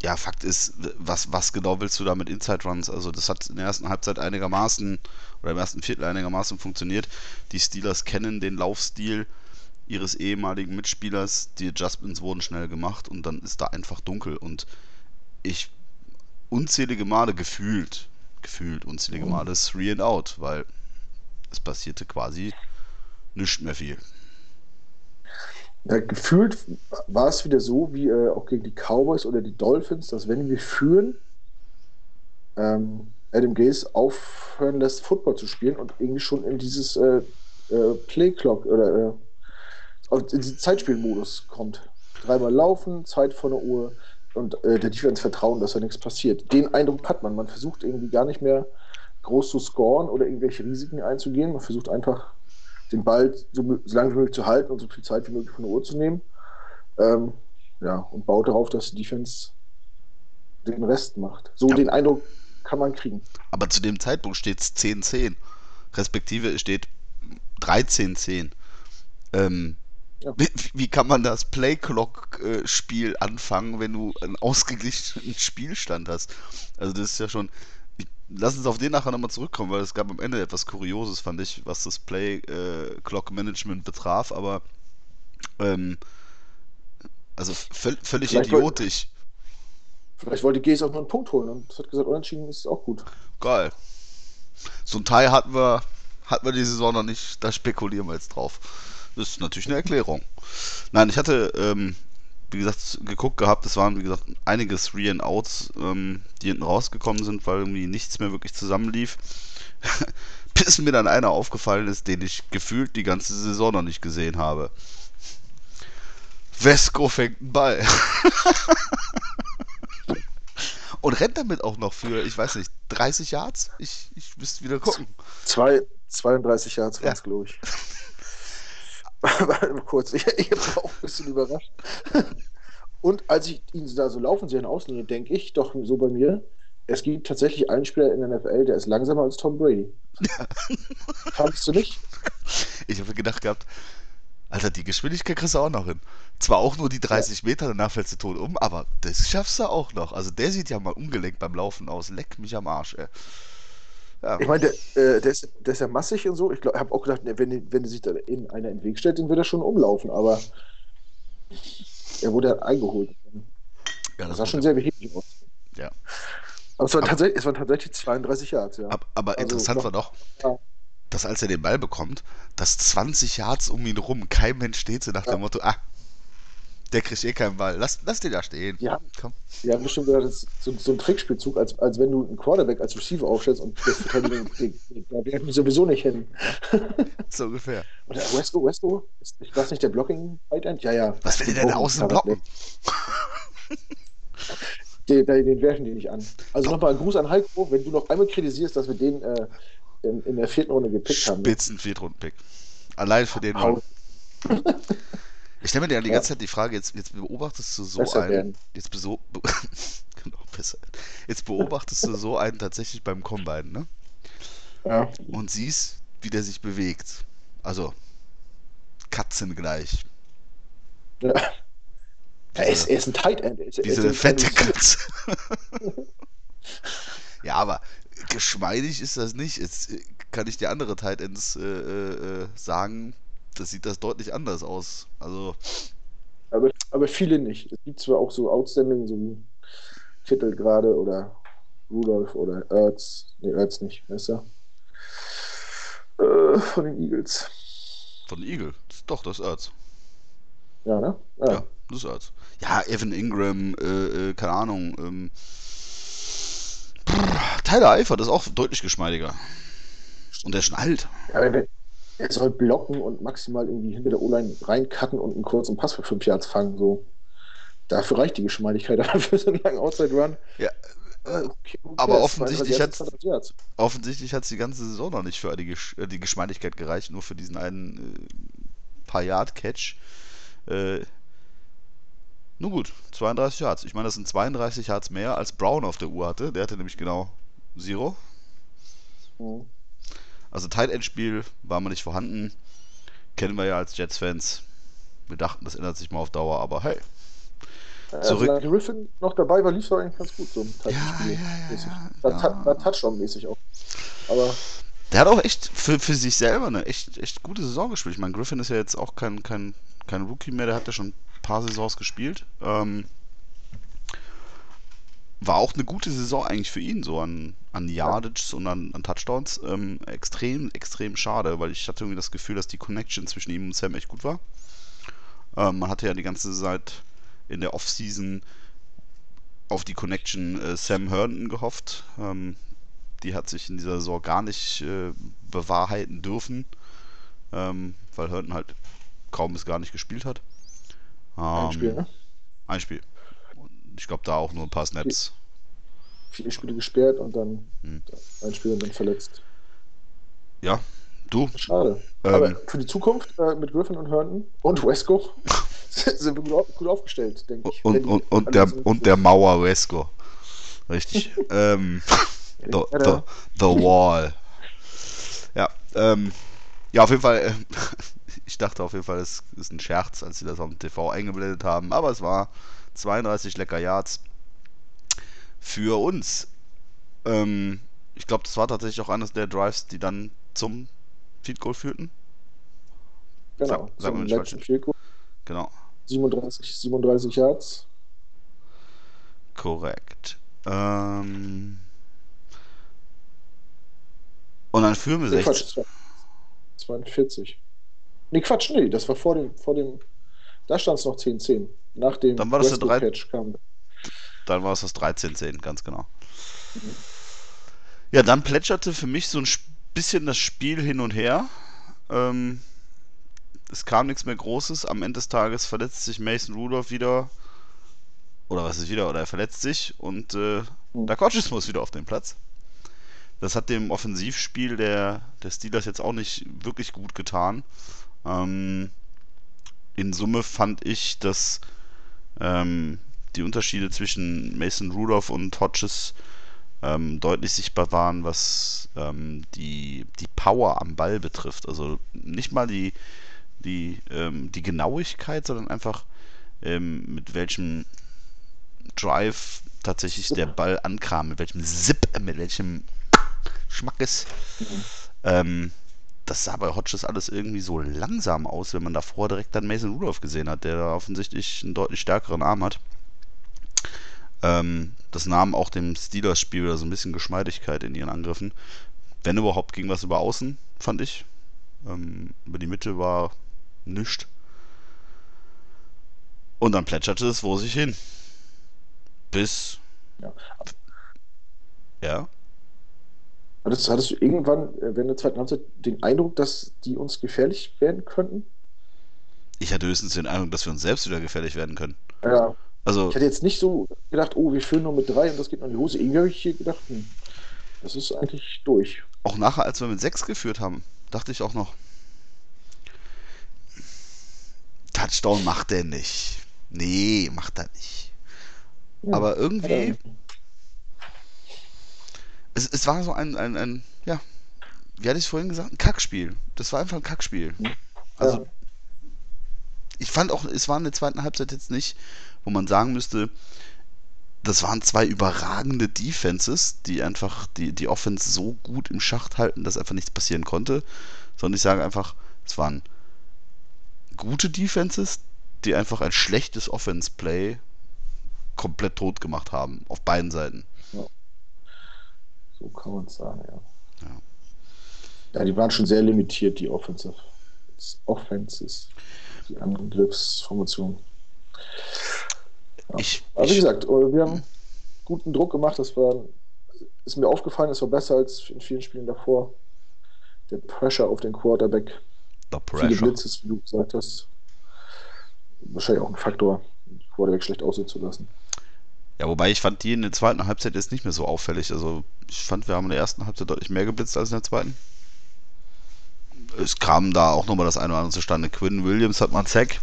ja, Fakt ist, was, was genau willst du da mit Inside Runs? Also, das hat in der ersten Halbzeit einigermaßen oder im ersten Viertel einigermaßen funktioniert. Die Steelers kennen den Laufstil ihres ehemaligen Mitspielers. Die Adjustments wurden schnell gemacht und dann ist da einfach dunkel. Und ich unzählige Male gefühlt, gefühlt unzählige Male Three and Out, weil es passierte quasi nichts mehr viel. Ja, gefühlt war es wieder so, wie äh, auch gegen die Cowboys oder die Dolphins, dass wenn wir führen, ähm, Adam Gaze aufhören lässt, Football zu spielen und irgendwie schon in dieses äh, äh, Play-Clock oder äh, in diesen Zeitspielmodus kommt. Dreimal laufen, Zeit vor der Uhr und äh, der Defense vertrauen, dass da nichts passiert. Den Eindruck hat man. Man versucht irgendwie gar nicht mehr groß zu scoren oder irgendwelche Risiken einzugehen. Man versucht einfach den Ball so, so lange wie möglich zu halten und so viel Zeit wie möglich von der Uhr zu nehmen. Ähm, ja, und baut darauf, dass die Defense den Rest macht. So ja. den Eindruck kann man kriegen. Aber zu dem Zeitpunkt steht es 10-10. Respektive steht 13-10. Ähm, ja. wie, wie, kann man das Play-Clock-Spiel anfangen, wenn du einen ausgeglichenen Spielstand hast? Also das ist ja schon, lass uns auf den nachher nochmal zurückkommen, weil es gab am Ende etwas Kurioses, fand ich, was das Play-Clock-Management betraf, aber ähm, also völ völlig vielleicht idiotisch. Wollte, vielleicht wollte Gees auch nur einen Punkt holen und hat gesagt, unentschieden ist auch gut. Geil. So ein Teil hatten wir, hatten wir die Saison noch nicht, da spekulieren wir jetzt drauf. Das ist natürlich eine Erklärung. Nein, ich hatte ähm, wie gesagt, geguckt gehabt. Es waren, wie gesagt, einige Three and Outs, ähm, die hinten rausgekommen sind, weil irgendwie nichts mehr wirklich zusammenlief. Bis mir dann einer aufgefallen ist, den ich gefühlt die ganze Saison noch nicht gesehen habe. Vesco fängt einen Ball. Und rennt damit auch noch für, ich weiß nicht, 30 Yards? Ich, ich müsste wieder gucken. Zwei, 32 Yards ja. glaube ich. kurz, ich, ich war auch ein bisschen überrascht. Und als ich ihn da so laufen sehe in Auslinie, denke ich doch so bei mir, es gibt tatsächlich einen Spieler in der NFL, der ist langsamer als Tom Brady. Ja. Fandest du nicht? Ich habe gedacht gehabt, Alter, die Geschwindigkeit kriegst du auch noch hin. Zwar auch nur die 30 ja. Meter, danach fällst du tot um, aber das schaffst du auch noch. Also der sieht ja mal ungelenkt beim Laufen aus. Leck mich am Arsch, ey. Ja. Ich meine, der, äh, der, ist, der ist ja massig und so. Ich habe auch gedacht, wenn, wenn er sich da in einer in den Weg stellt, dann wird er schon umlaufen, aber er wurde eingeholt. Ja, das, sah schon sehr behäbig aus. Ja. Aber es, war aber, es waren tatsächlich 32 Yards, ja. Aber, aber also interessant noch, war doch, ja. dass als er den Ball bekommt, dass 20 Yards um ihn rum, kein Mensch steht so nach Ja. dem Motto, ah, der kriegt eh keinen Ball, lass, lass den da stehen. Ja. Komm. Ja, bestimmt gesagt, das ist so, so ein Trickspielzug, als, als wenn du einen Quarterback als Receiver aufstellst und da werden wir sowieso nicht hin. So ungefähr. Oder Wesco, Wesco? Ist ist das nicht der blocking End? Ja, ja. Was will der denn außen blocken? Den, den, werfen die nicht an. Also nochmal ein Gruß an Heiko, wenn du noch einmal kritisierst, dass wir den äh, in, in der vierten Runde gepickt haben. Spitzen Viertrunden-Pick. Allein für den Mann. Ich stelle mir dir die ganze Zeit die Frage, jetzt, jetzt beobachtest du so Besser einen, werden. jetzt, beso be genau, besser. jetzt beobachtest du so einen tatsächlich beim Combine, ne? Ja. Und siehst, wie der sich bewegt. Also, katzengleich. ja. Er ist, er ist ein Tight End. Er ist, ist Diese ein fette Katze. ja, aber geschmeidig ist das nicht. Jetzt äh, kann ich dir andere Tight Ends äh, äh, äh, sagen, das sieht das deutlich anders aus. Also, Aber, aber viele nicht. Es gibt zwar auch so Outstanding, so wie Kittel gerade oder Rudolph oder Ertz. Nee, Ertz nicht. Wer ist er? Äh, von den Eagles. von Eagle. Das ist doch, das ist Erz. Ja, ne? Ja, das ist Erz. Ja, Evan Ingram, äh, äh, keine Ahnung. Ähm, Tyler Eifert ist auch deutlich geschmeidiger. Und der schnallt. Ja, wenn- er soll blocken und maximal irgendwie hinter der O-Line reincutten und einen kurzen Pass für fünf Yards fangen. So. Dafür reicht die Geschmeidigkeit, aber für so einen langen Outside-Run. Ja, äh, okay, aber offensichtlich 32 hat's- 32 Yards. Offensichtlich hat es die ganze Saison noch nicht für die, Gesch äh, die Geschmeidigkeit gereicht, nur für diesen einen äh, paar Yard Catch. Äh, nun gut, 32 Yards. Ich meine, das sind 32 Yards mehr als Brown auf der Uhr hatte. Der hatte nämlich genau Zero. Mhm. Also Tight End Spiel war mal nicht vorhanden. Kennen wir ja als Jets-Fans. Wir dachten, das ändert sich mal auf Dauer, aber hey. Äh, Zurück- solange Griffin noch dabei war, lief es doch eigentlich ganz gut. So im Titan-Spiel. mäßig. War, ja. Ta- war Touchdown-mäßig auch. Aber Der hat auch echt für, für sich selber eine echt, echt gute Saison gespielt. Ich meine, Griffin ist ja jetzt auch kein, kein, kein Rookie mehr, der hat ja schon ein paar Saisons gespielt. Ähm, war auch eine gute Saison eigentlich für ihn, so an, an Yardages und an, an Touchdowns. Ähm, extrem, extrem schade, weil ich hatte irgendwie das Gefühl, dass die Connection zwischen ihm und Sam echt gut war. Ähm, man hatte ja die ganze Zeit in der Offseason auf die Connection äh, Sam Herndon gehofft. Ähm, die hat sich in dieser Saison gar nicht äh, bewahrheiten dürfen, ähm, weil Herndon halt kaum bis gar nicht gespielt hat. ein Ähm, Spiel, ne? Ein Spiel. Ich glaube, da auch nur ein paar Snaps. Viele Spiele gesperrt und dann Hm. ein Spiel und dann verletzt. Ja, du. Schade. Ähm, Aber für die Zukunft äh, mit Griffin und Herndon und Wesco sind wir gut, auf, gut aufgestellt, denke ich. Und, und, und, der, und der Mauer Wesco. Richtig. ähm, the, the, the Wall. Ja, ähm, ja, auf jeden Fall. Äh, ich dachte auf jeden Fall, es ist ein Scherz, als sie das auf dem TV eingeblendet haben. Aber es war 32 lecker Yards für uns. Ähm, ich glaube, das war tatsächlich auch eines der Drives, die dann zum Field Goal führten. Genau, Sag- sag zum letzten. Field Goal. Genau, 37, 37 Yards. korrekt. Ähm, und dann führen wir Nee, 16. Quatsch, zwei- 42. Nee, Quatsch, nee, das war vor dem, vor dem, da stand es noch 10-10. Nach dem Dann war das der drei- Westbrook-Catch kam. Dann war es das 13-10, ganz genau. Ja, dann plätscherte für mich so ein bisschen das Spiel hin und her. Ähm, es kam nichts mehr Großes. Am Ende des Tages verletzt sich Mason Rudolph wieder. Oder was ist wieder? Oder er verletzt sich und äh, Hm. der Coaches muss wieder auf den Platz. Das hat dem Offensivspiel der, der Steelers jetzt auch nicht wirklich gut getan. Ähm, in Summe fand ich, dass ähm, die Unterschiede zwischen Mason Rudolph und Hodges ähm, deutlich sichtbar waren, was ähm, die, die Power am Ball betrifft. Also nicht mal die, die, ähm, die Genauigkeit, sondern einfach ähm, mit welchem Drive tatsächlich der Ball ankam, mit welchem Zip, mit welchem Schmackes. Ähm, das sah bei Hodges alles irgendwie so langsam aus, wenn man davor direkt dann Mason Rudolph gesehen hat, der da offensichtlich einen deutlich stärkeren Arm hat. Ähm, das nahm auch dem Steelers-Spiel wieder so ein bisschen Geschmeidigkeit in ihren Angriffen. Wenn überhaupt ging was über außen, fand ich. Ähm, über die Mitte war nichts. Und dann plätscherte es vor sich hin. Bis. Ja. Ja. Hattest, hattest du irgendwann äh, während der zweiten Halbzeit den Eindruck, dass die uns gefährlich werden könnten? Ich hatte höchstens den Eindruck, dass wir uns selbst wieder gefährlich werden können. Ja. Also, Ich hatte jetzt nicht so gedacht, oh, wir führen nur mit drei und das geht noch in die Hose. Irgendwie habe ich hier gedacht, hm, das ist eigentlich durch. auch nachher, als wir mit 6 geführt haben, dachte ich auch noch, Touchdown macht er nicht. Nee, macht er nicht. Ja. Aber irgendwie. Es, es war so ein, ein, ein, ja, wie hatte ich es vorhin gesagt, ein Kackspiel. Das war einfach ein Kackspiel. Also, Ja. ich fand auch, es war in der zweiten Halbzeit jetzt nicht, wo man sagen müsste, das waren zwei überragende Defenses, die einfach die, die Offense so gut im Schacht halten, dass einfach nichts passieren konnte. Sondern ich sage einfach, es waren gute Defenses, die einfach ein schlechtes Offense-Play komplett tot gemacht haben. Auf beiden Seiten. So kann man es sagen, ja. Ja. Ja, die waren schon sehr limitiert, die Offensive. Offenses, die Angriffsformation. Ja. Ich, Aber wie gesagt, äh, wir haben guten Druck gemacht. Das war, ist mir aufgefallen, es war besser als in vielen Spielen davor. Der Pressure auf den Quarterback, the viele pressure. Blitzes, wie du gesagt hast. Wahrscheinlich auch ein Faktor, den Quarterback schlecht aussehen zu lassen. Ja, wobei ich fand die in der zweiten Halbzeit jetzt nicht mehr so auffällig. Also ich fand, wir haben in der ersten Halbzeit deutlich mehr geblitzt als in der zweiten. Es kam da auch nochmal das eine oder andere zustande. Quinn Williams hat mal einen Sack.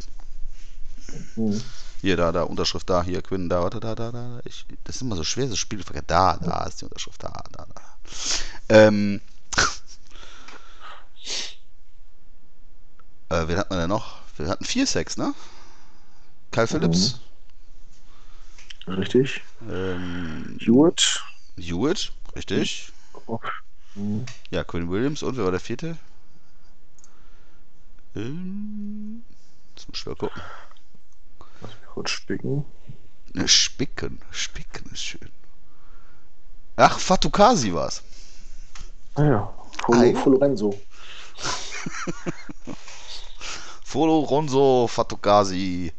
Hm. Hier, da, da, Unterschrift da, hier, Quinn, da, warte, da, da, da. Ich, das ist immer so schwer, das Spiel. Da, da ist die Unterschrift, da, da, da. Ähm. äh, wen hatten wir denn noch? Wir hatten vier Sacks, ne? Kyle Phillips. Richtig. Ähm, Hewitt. Hewitt, richtig. Hm. Ja, Quinn Williams und wer war der vierte? Ähm, jetzt muss ich mal gucken. Lass mich kurz spicken. Ne, Spicken. Spicken ist schön. Ach, Fatukasi war's. Ah ja, Folo. Folorenzo. Folo Ronzo Fatukasi.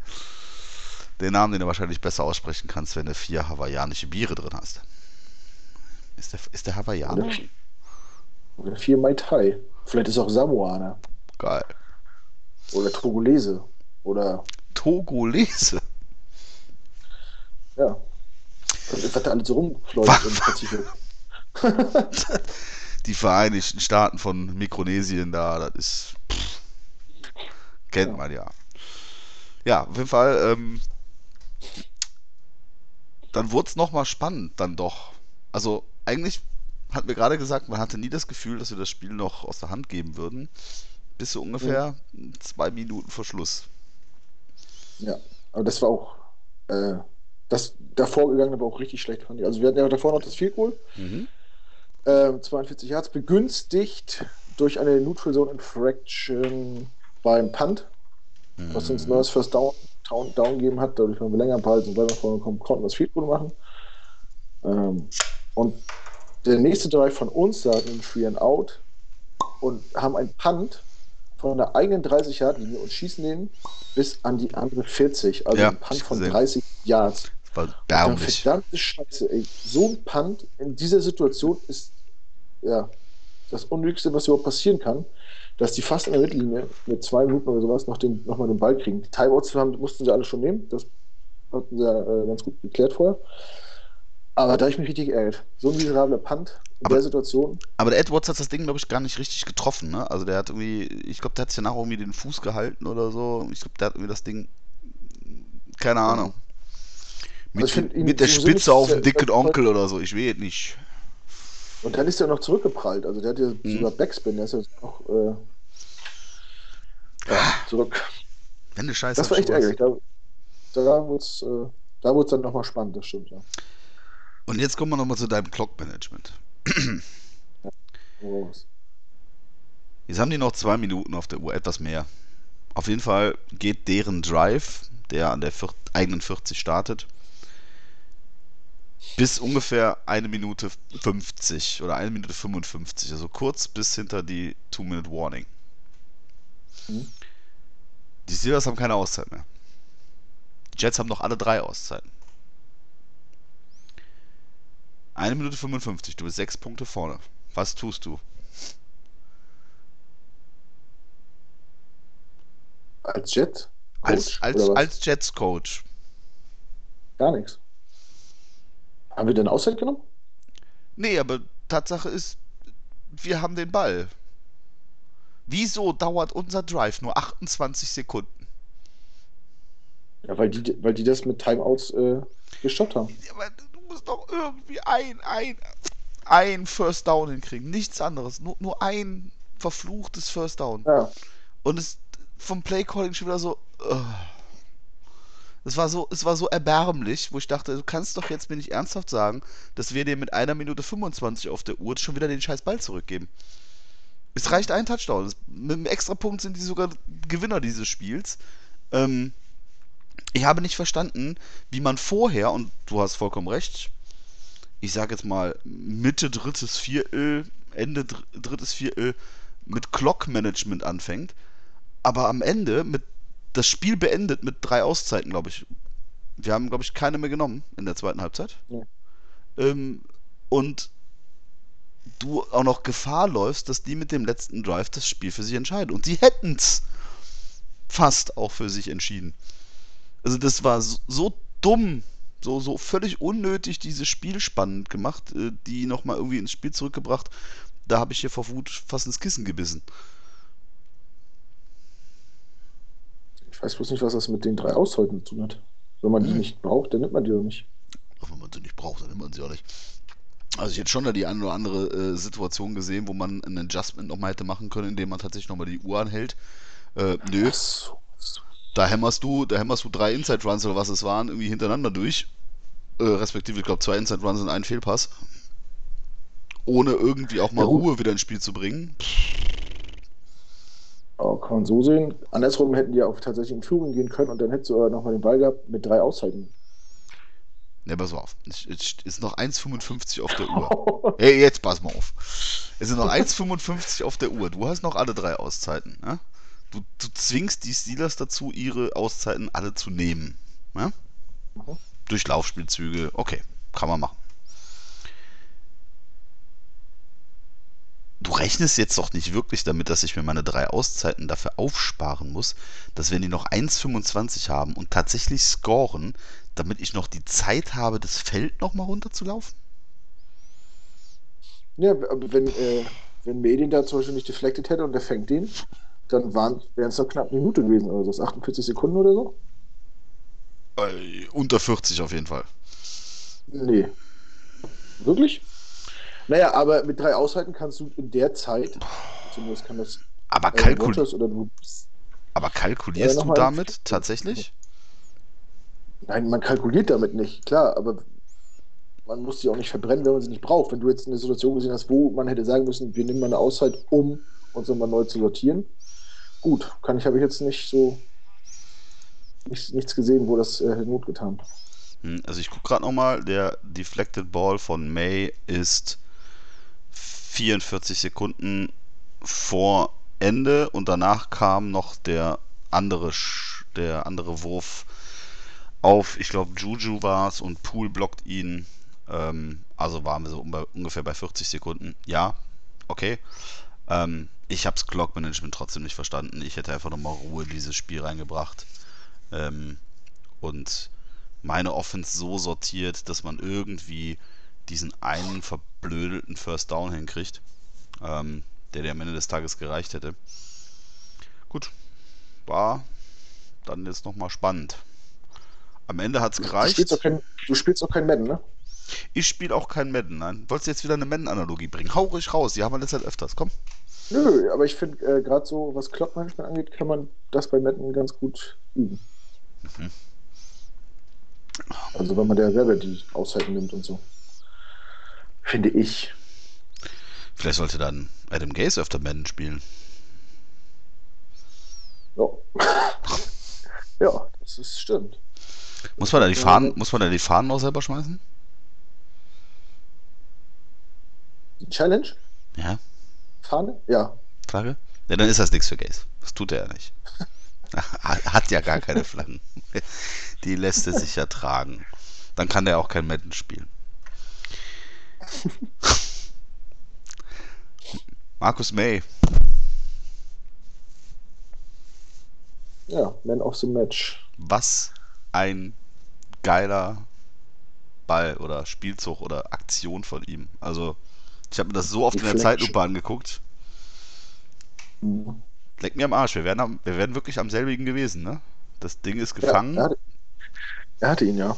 Den Namen, den du wahrscheinlich besser aussprechen kannst, wenn du vier hawaiianische Biere drin hast. Ist der, ist der Hawaiianer? Oder, oder vier Mai Tai. Vielleicht ist auch Samoaner. Geil. Oder Togolese. Oder, Togolese. ja. Was da alles so rumfleucht im Pazifik. Die Vereinigten Staaten von Mikronesien da, das ist. Pff, kennt Ja. man ja. Ja, auf jeden Fall. Ähm, dann wurde es nochmal spannend, dann doch. Also, eigentlich hatten wir gerade gesagt, man hatte nie das Gefühl, dass wir das Spiel noch aus der Hand geben würden. Bis so ungefähr zwei Minuten vor Schluss. Ja, aber das war auch. Äh, das davor gegangen war auch richtig schlecht, fand ich. Also, wir hatten ja davor noch das Field Goal. Mhm. Ähm, 42 Yards, begünstigt durch eine Neutral Zone Infraction beim Punt, was uns neues First Down, down, down gegeben hat. Dadurch, wir länger behalten und weiter vorne kommen, konnten wir das Field Goal machen. Ähm, und der nächste Drive von uns, da hatten wir einen Free and Out und haben einen Punt von der eigenen 30 Yard Linie und schießen den bis an die andere 40. Also Ja, ein Punt von gesehen. 30 Yards. Das war verdammte Scheiße, ey. So ein Punt in dieser Situation ist ja das Unnötigste, was überhaupt passieren kann, dass die fast in der Mittellinie mit zwei Minuten oder sowas noch, den, noch mal den Ball kriegen. Die Timeouts haben, mussten sie alle schon nehmen, das hatten sie ja äh, ganz gut geklärt vorher. Aber da ich mich richtig geärgert. So ein miserabler Punt in Aber- der Situation. Aber der Edwards hat das Ding, glaube ich, gar nicht richtig getroffen, ne? Also der hat irgendwie, ich glaube, der hat sich danach irgendwie den Fuß gehalten oder so. Ich glaube, der hat irgendwie das Ding, keine Ahnung. Mit, Also find mit der Spitze auf den dicken Onkel oder so, ich weiß nicht. Und dann ist er noch zurückgeprallt. Also der hat ja Mhm. sogar Backspin, der ist ja noch äh, ja, zurück. Wenn du Scheiße Das war echt ärgerlich. Da, da wurde es äh, da dann nochmal spannend, das stimmt, ja. Und jetzt kommen wir nochmal zu deinem Clock-Management. Jetzt haben die noch zwei Minuten auf der Uhr, etwas mehr. Auf jeden Fall geht deren Drive, der an der vier, eigenen 40 startet, bis ungefähr eine Minute 50 oder eine Minute 55, also kurz bis hinter die Two-Minute-Warning. Mhm. Die Steelers haben keine Auszeit mehr. Die Jets haben noch alle drei Auszeiten. Eine Minute 55, du bist sechs Punkte vorne. Was tust du? Als Jet? Als, als, als Jets Coach. Gar nichts. Haben wir denn Auszeit genommen? Nee, aber Tatsache ist, wir haben den Ball. Wieso dauert unser Drive nur 28 Sekunden? Ja, weil die, weil die das mit Timeouts äh, gestoppt haben. Ja, aber du musst doch irgendwie ein, ein, ein First Down hinkriegen. Nichts anderes. Nur, nur ein verfluchtes First Down. Ja. Und es vom Playcalling schon wieder so. Uh. Es war so, es war so erbärmlich, wo ich dachte, du kannst doch jetzt mir nicht ernsthaft sagen, dass wir dir mit einer Minute 25 auf der Uhr schon wieder den scheiß Ball zurückgeben. Es reicht ein Touchdown. Mit einem Extrapunkt sind die sogar Gewinner dieses Spiels. Ähm, ich habe nicht verstanden, wie man vorher, und du hast vollkommen recht, ich sage jetzt mal Mitte drittes Viertel, Ende drittes Viertel mit Clock-Management anfängt, aber am Ende mit das Spiel beendet mit drei Auszeiten, glaube ich. Wir haben, glaube ich, keine mehr genommen in der zweiten Halbzeit. Ja. Ähm, und du auch noch Gefahr läufst, dass die mit dem letzten Drive das Spiel für sich entscheiden. Und sie hätten es fast auch für sich entschieden. Also das war so, so dumm, so, so völlig unnötig dieses Spiel spannend gemacht, äh, die nochmal irgendwie ins Spiel zurückgebracht. Da habe ich hier vor Wut fast ins Kissen gebissen. Ich weiß bloß nicht, was das mit den drei Aushalten zu tun hat. Wenn man die hm. nicht braucht, dann nimmt man die doch nicht. Ach, wenn man sie nicht braucht, dann nimmt man sie auch nicht. Also ich hätte schon da die eine oder andere äh, Situation gesehen, wo man ein Adjustment nochmal hätte machen können, indem man tatsächlich nochmal die Uhr anhält. Äh, nö. So. Da hämmerst du, da hämmerst du drei Inside Runs oder was es waren, irgendwie hintereinander durch. Äh, respektive, ich glaube, zwei Inside Runs und einen Fehlpass. Ohne irgendwie auch mal ja, Ruhe wieder ins Spiel zu bringen. Oh, kann man so sehen. Andersrum hätten die auch tatsächlich in Führung gehen können und dann hättest du nochmal den Ball gehabt mit drei Auszeiten. Ne, pass mal auf. Es ist noch 1,55 auf der Uhr. hey, jetzt pass mal auf. Es sind noch 1,55 auf der Uhr. Du hast noch alle drei Auszeiten. Ja? Du, du, zwingst die Steelers dazu, ihre Auszeiten alle zu nehmen. Ja? Mhm. Durch Laufspielzüge. Okay, kann man machen. Du rechnest jetzt doch nicht wirklich damit, dass ich mir meine drei Auszeiten dafür aufsparen muss, dass wenn die noch 1,25 haben und tatsächlich scoren, damit ich noch die Zeit habe, das Feld nochmal runterzulaufen? Ja, aber wenn, äh, wenn Medien da zum Beispiel nicht deflected hätte und der fängt den, dann wären es doch knapp eine Minute gewesen oder so, 48 Sekunden oder so? Äh, unter 40 auf jeden Fall. Nee. Wirklich? Naja, aber mit drei Aushalten kannst du in der Zeit, zumindest kann das. Aber, kalkul du, aber kalkulierst äh, du damit tatsächlich? Nein, man kalkuliert damit nicht, klar, aber man muss sie auch nicht verbrennen, wenn man sie nicht braucht. Wenn du jetzt eine Situation gesehen hast, wo man hätte sagen müssen, wir nehmen mal eine Auszeit, um uns nochmal neu zu sortieren. Gut, kann ich, habe ich jetzt nicht so nicht, nichts gesehen, wo das äh, Not getan. Hm, also ich gucke gerade nochmal, der Deflected Ball von May ist 44 Sekunden vor Ende und danach kam noch der andere, der andere Wurf auf, ich glaube, Juju war es und Pool blockt ihn. Ähm, also waren wir so ungefähr bei 40 Sekunden. Ja, okay. Ähm, ich habe das Clock-Management trotzdem nicht verstanden. Ich hätte einfach nochmal Ruhe in dieses Spiel reingebracht. Ähm, und meine Offense so sortiert, dass man irgendwie diesen einen verblödelten First Down hinkriegt, ähm, der dir am Ende des Tages gereicht hätte. Gut, war dann jetzt nochmal spannend. Am Ende hat es gereicht. Du spielst, auch kein, du spielst auch kein Madden, ne? Ich spiele auch kein Madden, nein. Wolltest du jetzt wieder eine Madden-Analogie bringen? Hau ruhig raus, die haben wir letzte Zeit öfters, komm. Nö, aber ich finde, äh, gerade so, was Clock-Management angeht, kann man das bei Madden ganz gut üben. Mhm. Also wenn man der selber die Auszeiten nimmt und so. Finde ich. Vielleicht sollte dann Adam Gaze öfter Madden spielen. Ja. ja, das ist stimmt. Muss man da die Fahnen, muss man da die Fahnen auch selber schmeißen? Die Challenge? Ja, Fahne? Ja. Flagge? Ja, dann ist das nichts für Gaze. Das tut er ja nicht. Hat hat ja gar keine Flaggen. Die lässt er sich ja tragen. Dann kann der auch kein Madden spielen. Markus May. Ja, Man of the Match. Was ein geiler Ball oder Spielzug oder Aktion von ihm. Also, ich habe mir das so oft in der. Zeitlupe angeguckt. Mhm. Leck mir am Arsch. Wir wären, am, wir wären wirklich am selbigen gewesen, ne? Das Ding ist Ja, gefangen. er, hatte, er hatte ihn, ja.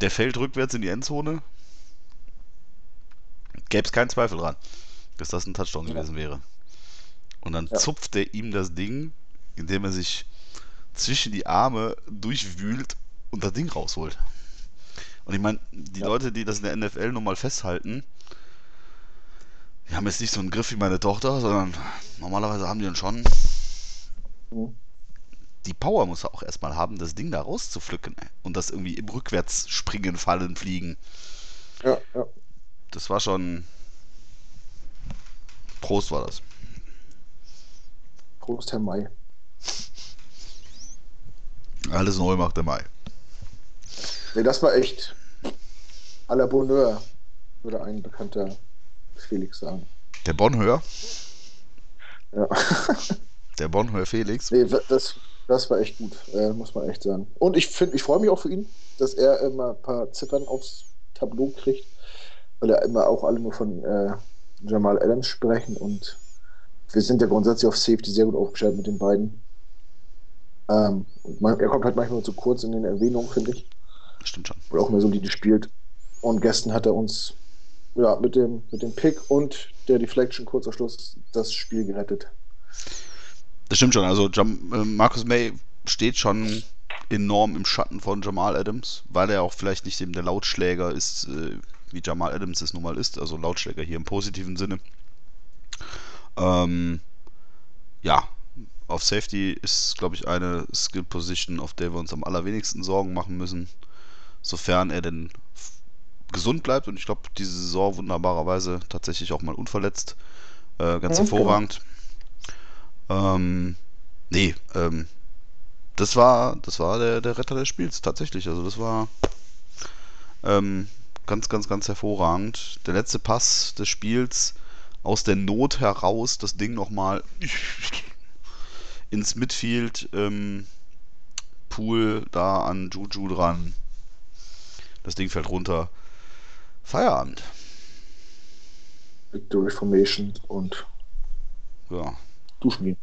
Der fällt rückwärts in die Endzone. Gäbe es keinen Zweifel dran, dass das ein Touchdown Ja. gewesen wäre. Und dann Ja. zupft er ihm das Ding, indem er sich zwischen die Arme durchwühlt und das Ding rausholt. Und ich meine, die Ja. Leute, die das in der NFL nun mal festhalten, die haben jetzt nicht so einen Griff wie meine Tochter, sondern normalerweise haben die dann schon. Mhm. Die Power muss er auch erstmal haben, das Ding da rauszupflücken ey. und das irgendwie im Rückwärts springen, fallen, fliegen. Ja, ja. Das war schon. Prost war das. Prost, Herr May. Alles neu macht der Mai. Nee, das war echt à la Bonheur, würde ein bekannter Felix sagen. Der Bonheur, Ja. der Bonheur Felix. nee, das, das war echt gut, äh, muss man echt sagen. Und ich finde, ich freue mich auch für ihn, dass er immer ein paar Ziffern aufs Tableau kriegt, weil er immer auch alle nur von äh, Jamal Adams sprechen und wir sind ja grundsätzlich auf Safety sehr gut aufgestellt mit den beiden. Ähm, man, er kommt halt manchmal zu kurz in den Erwähnungen, finde ich. Stimmt schon. oder auch mehr solide spielt. Und gestern hat er uns ja, mit, dem, mit dem Pick und der Deflection kurzer Schluss das Spiel gerettet. Das stimmt schon. Also Jam äh, Marcus May steht schon enorm im Schatten von Jamal Adams, weil er auch vielleicht nicht eben der Lautschläger ist, äh, wie Jamal Adams es nun mal ist. Also Lautschläger hier im positiven Sinne. Ähm, ja, auf Safety ist, glaube ich, eine Skill Position, auf der wir uns am allerwenigsten Sorgen machen müssen, sofern er denn gesund bleibt. Und ich glaube, diese Saison wunderbarerweise tatsächlich auch mal unverletzt. Äh, ganz Ja, hervorragend. Ähm, nee, ähm, das war, das war der, der Retter des Spiels, tatsächlich. Also das war ähm, ganz, ganz, ganz hervorragend. Der letzte Pass des Spiels aus der Not heraus, das Ding nochmal ins Midfield, ähm, Pool da an Juju dran. Das Ding fällt runter. Feierabend. Victory Formation und Ja. duschen gehen.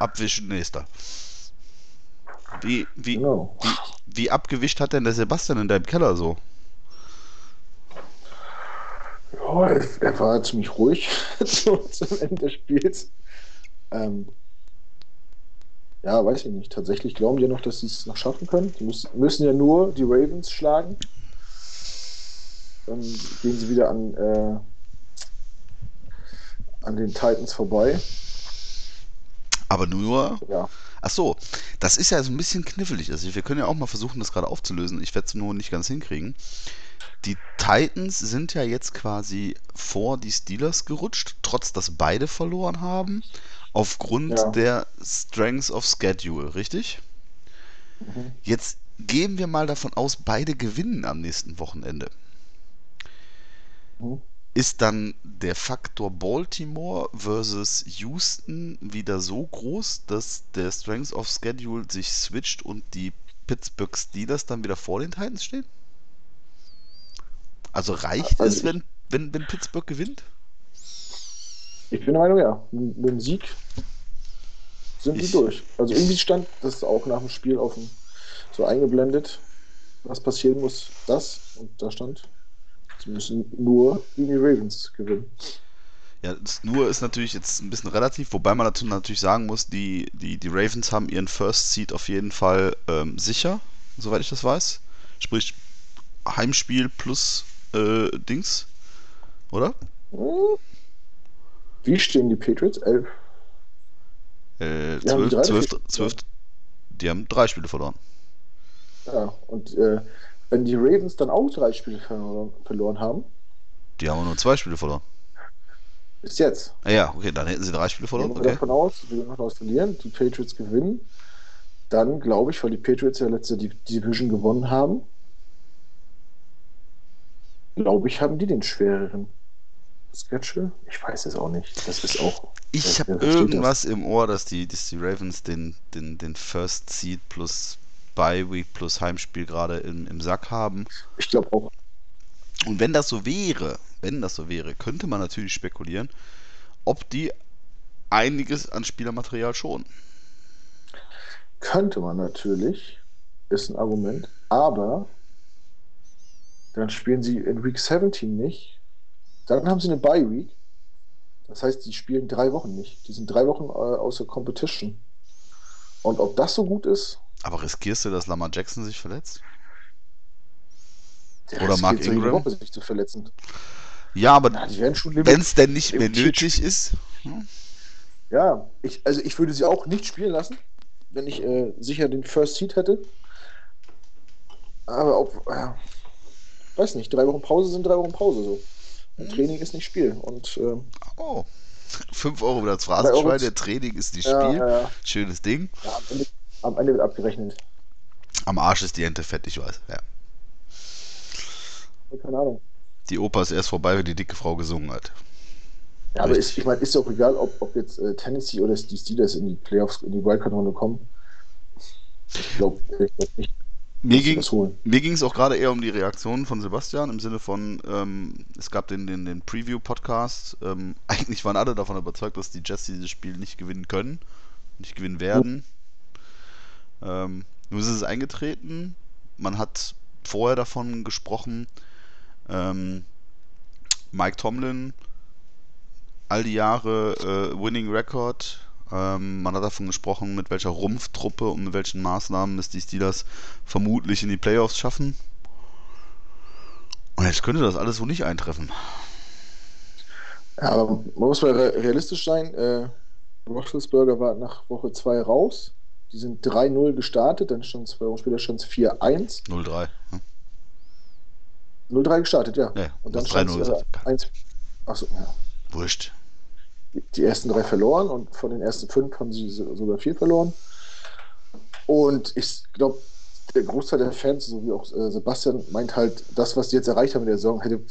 Abwischen, nächster. Wie, wie, Genau. wie, wie abgewischt hat denn der Sebastian in deinem Keller so? Ja, er, war ziemlich ruhig zu- zum Ende des Spiels. Ähm, ja, weiß ich nicht. Tatsächlich glauben die ja noch, dass sie es noch schaffen können. Die müssen, müssen ja nur die Ravens schlagen. Dann gehen sie wieder an, äh, an den Titans vorbei. Aber nur. Ja, Ach so, das ist ja so ein bisschen knifflig. Also wir können ja auch mal versuchen, das gerade aufzulösen. Ich werde es nur nicht ganz hinkriegen. Die Titans sind ja jetzt quasi vor die Steelers gerutscht, trotz dass beide verloren haben, aufgrund Ja. der Strengths of Schedule, richtig? Mhm. Jetzt gehen wir mal davon aus, beide gewinnen am nächsten Wochenende. Mhm. Ist dann der Faktor Baltimore versus Houston wieder so groß, dass der Strength of Schedule sich switcht und die Pittsburgh Steelers dann wieder vor den Titans stehen? Also reicht Also es, wenn, wenn, wenn Pittsburgh gewinnt? Ich bin der Meinung, ja. Mit dem Sieg sind Ich- die durch. Also irgendwie stand das auch nach dem Spiel auf dem, so eingeblendet, was passieren muss, das. Und da stand, sie müssen nur gegen die Ravens gewinnen. Ja, das nur ist natürlich jetzt ein bisschen relativ, wobei man dazu natürlich sagen muss, die, die, die Ravens haben ihren First Seed auf jeden Fall ähm, sicher, soweit ich das weiß. Sprich, Heimspiel plus äh, Dings, oder? Wie stehen die Patriots? Elf. Äh, Die haben 12, die drei 12, Spiele 12, die haben drei Spiele verloren. Ja, und äh, wenn die Ravens dann auch drei Spiele verloren, verloren haben, Die haben nur zwei Spiele verloren. Bis jetzt. Ja, okay, dann hätten sie drei Spiele verloren. Gehen wir Okay. davon aus, wir gehen davon aus, verlieren, die Patriots gewinnen. Dann glaube ich, weil die Patriots ja letzte Di- Division gewonnen haben, glaube ich, haben die den schwereren Schedule. Ich weiß es auch nicht. Das ist auch. Ich Wer- habe irgendwas im Ohr, dass die, dass die Ravens den, den, den First Seed plus Bye Week plus Heimspiel gerade im, im Sack haben. Ich glaube auch. Und wenn das so wäre, wenn das so wäre, könnte man natürlich spekulieren, ob die einiges an Spielermaterial schonen. Könnte man natürlich, ist ein Argument, aber dann spielen sie in Week 17 nicht. Dann haben sie eine Bye Week. Das heißt, die spielen drei Wochen nicht. Die sind drei Wochen äh, außer Competition. Und ob das so gut ist, Aber riskierst du, dass Lamar Jackson sich verletzt? der Oder Mark Ingram? Woche sich zu verletzen. Ja, aber wenn es denn nicht mehr nötig ist. Ja, ich, also ich würde sie auch nicht spielen lassen, wenn ich äh, sicher den First Seed hätte. Aber ob, ja, weiß nicht, drei Wochen Pause sind drei Wochen Pause so. Mhm. Training ist nicht Spiel. Und ähm, Oh, 5 Euro z- der Training ist die ja, Spiel. ja, Schönes Ding. am, Ende, am Ende wird abgerechnet. Am Arsch ist die Ente fett, ich weiß. Ja. Keine Ahnung. Die Oper ist erst vorbei, wenn die dicke Frau gesungen hat. Ja, aber ist, ich meine, ist ja auch egal, ob, ob jetzt äh, Tennessee oder die Steelers in die Playoffs, in die Wildcard-Runde kommen. Ich glaube ich glaub nicht, Mir ging mir es auch gerade eher um die Reaktion von Sebastian im Sinne von, ähm, es gab den, den, den Preview-Podcast. Ähm, eigentlich waren alle davon überzeugt, dass die Jets dieses Spiel nicht gewinnen können, nicht gewinnen werden. Ähm, nur ist es eingetreten. Man hat vorher davon gesprochen, ähm, Mike Tomlin, all die Jahre äh, Winning Record. Ähm, man hat davon gesprochen, mit welcher Rumpftruppe und mit welchen Maßnahmen es die Steelers vermutlich in die Playoffs schaffen. Und jetzt könnte das alles so nicht eintreffen. Ja, aber man muss mal re- realistisch sein. Äh, Roethlisberger war nach Woche 2 raus. Die sind 3-0 gestartet, dann stand zwei Wochen später stand es 4-1. 0-3. Ne? 0-3 gestartet, ja. Ja, Und dann stand 3-0 es gesagt. 1. Achso, ja. Wurscht. Die- ersten drei verloren und von den ersten fünf haben sie so- sogar vier verloren. Und ich glaube, der Großteil der Fans, so wie auch äh, Sebastian, meint halt, das, was die jetzt erreicht haben in der Saison, hätte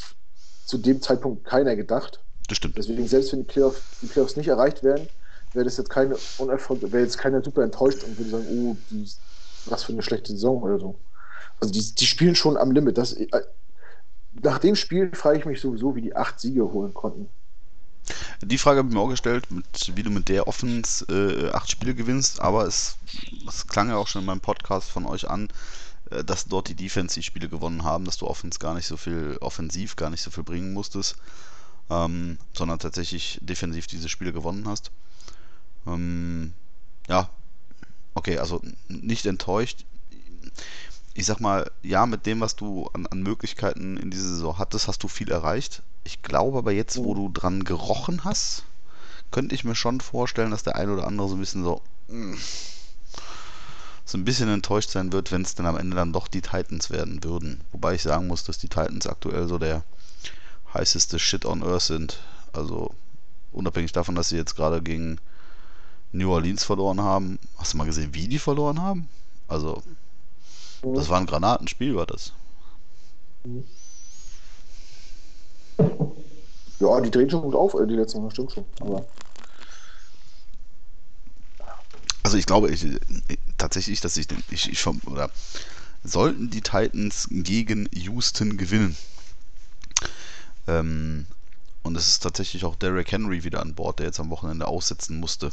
zu dem Zeitpunkt keiner gedacht. Das stimmt. Deswegen, selbst wenn die Playoffs, die Playoffs nicht erreicht werden, wäre das jetzt keine Unerfolg, wäre jetzt keiner super enttäuscht und würde sagen, oh, die, was für eine schlechte Saison oder so. Also die, die spielen schon am Limit. Das, äh, nach dem Spiel frage ich mich sowieso, wie die acht Siege holen konnten. Die Frage habe ich mir auch gestellt, mit, wie du mit der Offense äh, acht Spiele gewinnst, aber es, es klang ja auch schon in meinem Podcast von euch an, äh, dass dort die Defense die Spiele gewonnen haben, dass du Offense gar nicht so viel, offensiv gar nicht so viel bringen musstest, ähm, sondern tatsächlich defensiv diese Spiele gewonnen hast. Ähm, ja, okay, also nicht enttäuscht. Ich sag mal, ja, mit dem, was du an, an Möglichkeiten in dieser Saison hattest, hast du viel erreicht. Ich glaube aber jetzt, wo Mhm. du dran gerochen hast, könnte ich mir schon vorstellen, dass der eine oder andere so ein bisschen so, mm, so ein bisschen enttäuscht sein wird, wenn es dann am Ende dann doch die Titans werden würden. Wobei ich sagen muss, dass die Titans aktuell so der heißeste Shit on Earth sind. Also unabhängig davon, dass sie jetzt gerade gegen New Orleans verloren haben. Hast du mal gesehen, wie die verloren haben? Also, das war ein Granatenspiel, war das. Ja, die drehen schon gut auf, äh, die letzten Wochen, stimmt schon. Aber Also ich glaube ich, tatsächlich, dass ich, den- ich, ich verm- oder sollten die Titans gegen Houston gewinnen. Ähm, und es ist tatsächlich auch Derrick Henry wieder an Bord, der jetzt am Wochenende aussetzen musste.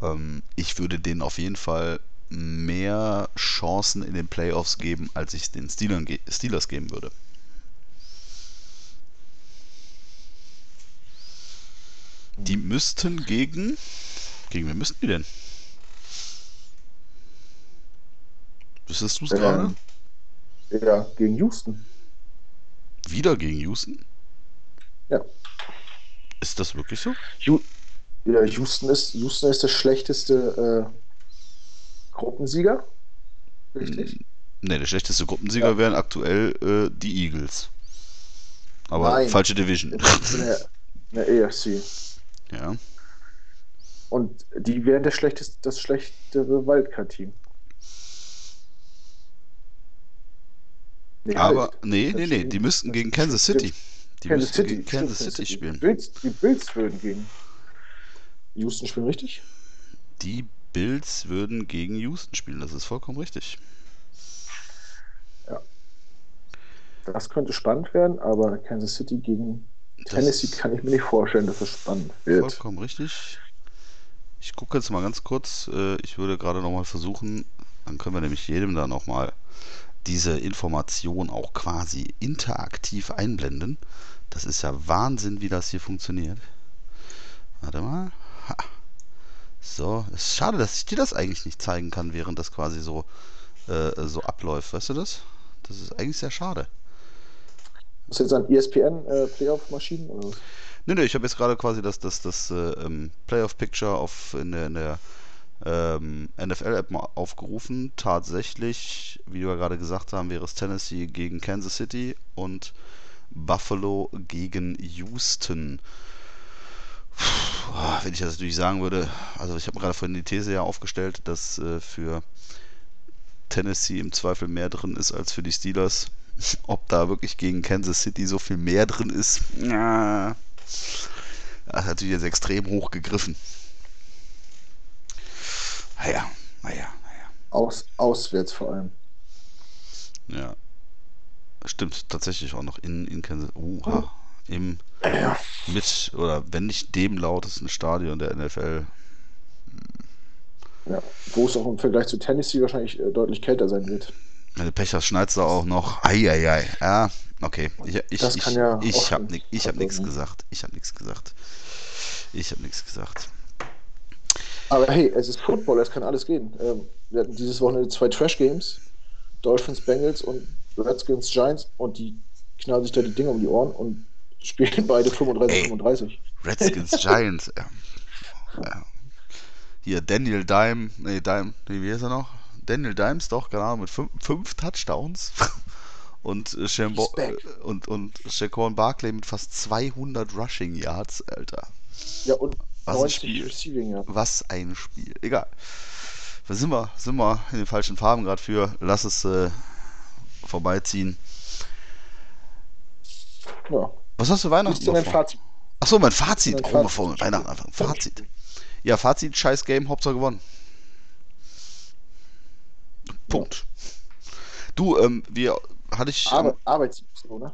Ähm, ich würde denen auf jeden Fall mehr Chancen in den Playoffs geben, als ich den Steelern, ge- Steelers geben würde. Die müssten gegen. Gegen wen müssten die denn? Wüsstest du es Ähm, gerade? ja, gegen Houston. Wieder gegen Houston? Ja. Ist das wirklich so? Hu ja, Houston ist, Houston ist der schlechteste äh, Gruppensieger. Richtig? Ne, der schlechteste Gruppensieger Ja. wären aktuell äh, die Eagles. Aber Nein. falsche Division. In der, AFC. Ja. Und die wären der schlechteste, das schlechtere Wildcard-Team. Nee, Aber, halt. nee, nee, nee, die müssten gegen Kansas City. Die Kansas müssten City, gegen Kansas stimmt, City spielen. Die Bills, die Bills würden gegen Houston spielen, richtig? Die Bills würden gegen Houston spielen, das ist vollkommen richtig. Ja. Das könnte spannend werden, aber Kansas City gegen Tennessee Das- kann ich mir nicht vorstellen, dass das spannend wird. Vollkommen richtig. Ich gucke jetzt mal ganz kurz. äh, Ich würde gerade nochmal versuchen, dann können wir nämlich jedem da nochmal diese Information auch quasi interaktiv einblenden. Das ist ja Wahnsinn, wie das hier funktioniert. Warte mal. Ha. So, ist schade, dass ich dir das eigentlich nicht zeigen kann, während das quasi so, äh, so abläuft. Weißt du das? Das ist eigentlich sehr schade. Ist jetzt an ESPN äh, oder? Nee, nee, ich habe jetzt gerade quasi das, das, das äh, ähm, Playoff-Picture auf, in der, in der ähm, NFL-App mal aufgerufen. Tatsächlich, wie wir gerade gesagt haben, wäre es Tennessee gegen Kansas City und Buffalo gegen Houston. Wenn ich das natürlich sagen würde, also ich habe gerade vorhin die These ja aufgestellt, dass äh, für Tennessee im Zweifel mehr drin ist als für die Steelers. Ob da wirklich gegen Kansas City so viel mehr drin ist, ja, das ist natürlich jetzt extrem hoch gegriffen. Naja, naja, naja. Aus, auswärts vor allem. Ja. Stimmt, tatsächlich auch noch in, in Kansas. Oha. Im Ja. mit oder wenn nicht dem lautesten Stadion der NFL. ja. Wo es auch im Vergleich zu Tennessee wahrscheinlich äh, deutlich kälter sein wird. Wenn du Pech hast, schneit's da auch noch. Eieiei. Ja, okay. Ich, ich, Das ich, kann ja ich habe ni hab nichts gesagt. Ich habe nichts gesagt. Ich habe nichts gesagt. Aber hey, es ist Football, es kann alles gehen. Ähm, wir hatten dieses Wochenende zwei Trash-Games. Dolphins, Bengals und Redskins, Giants. Und die knallen sich da die Dinge um die Ohren und spielen beide 35, Ey. 35. Redskins Giants. Ja. Ja. Hier Daniel Dime, nee, Dime, nee, wie heißt er noch? Daniel Dimes doch, Ahnung, mit fünf, fünf Touchdowns. Und, äh, Shambo back. und, und Shaquan Barkley mit fast 200 Rushing Yards, Alter. Ja, und Was ein 90 Spiel. Receiving, ja. Was ein Spiel. Egal. Da sind wir, sind wir in den falschen Farben gerade für. Lass es äh, vorbeiziehen. ja. Was hast du Weihnachten ist denn dein? Fazit? Achso, mein Fazit. Dein Oh, Fazit. bevor wir Weihnachten anfangen. Fazit. Ja, Fazit, scheiß Game, Hauptsache gewonnen. Punkt. Du, ähm, wir hatte ich. Arbeit, Arbeitssieg, so, ne?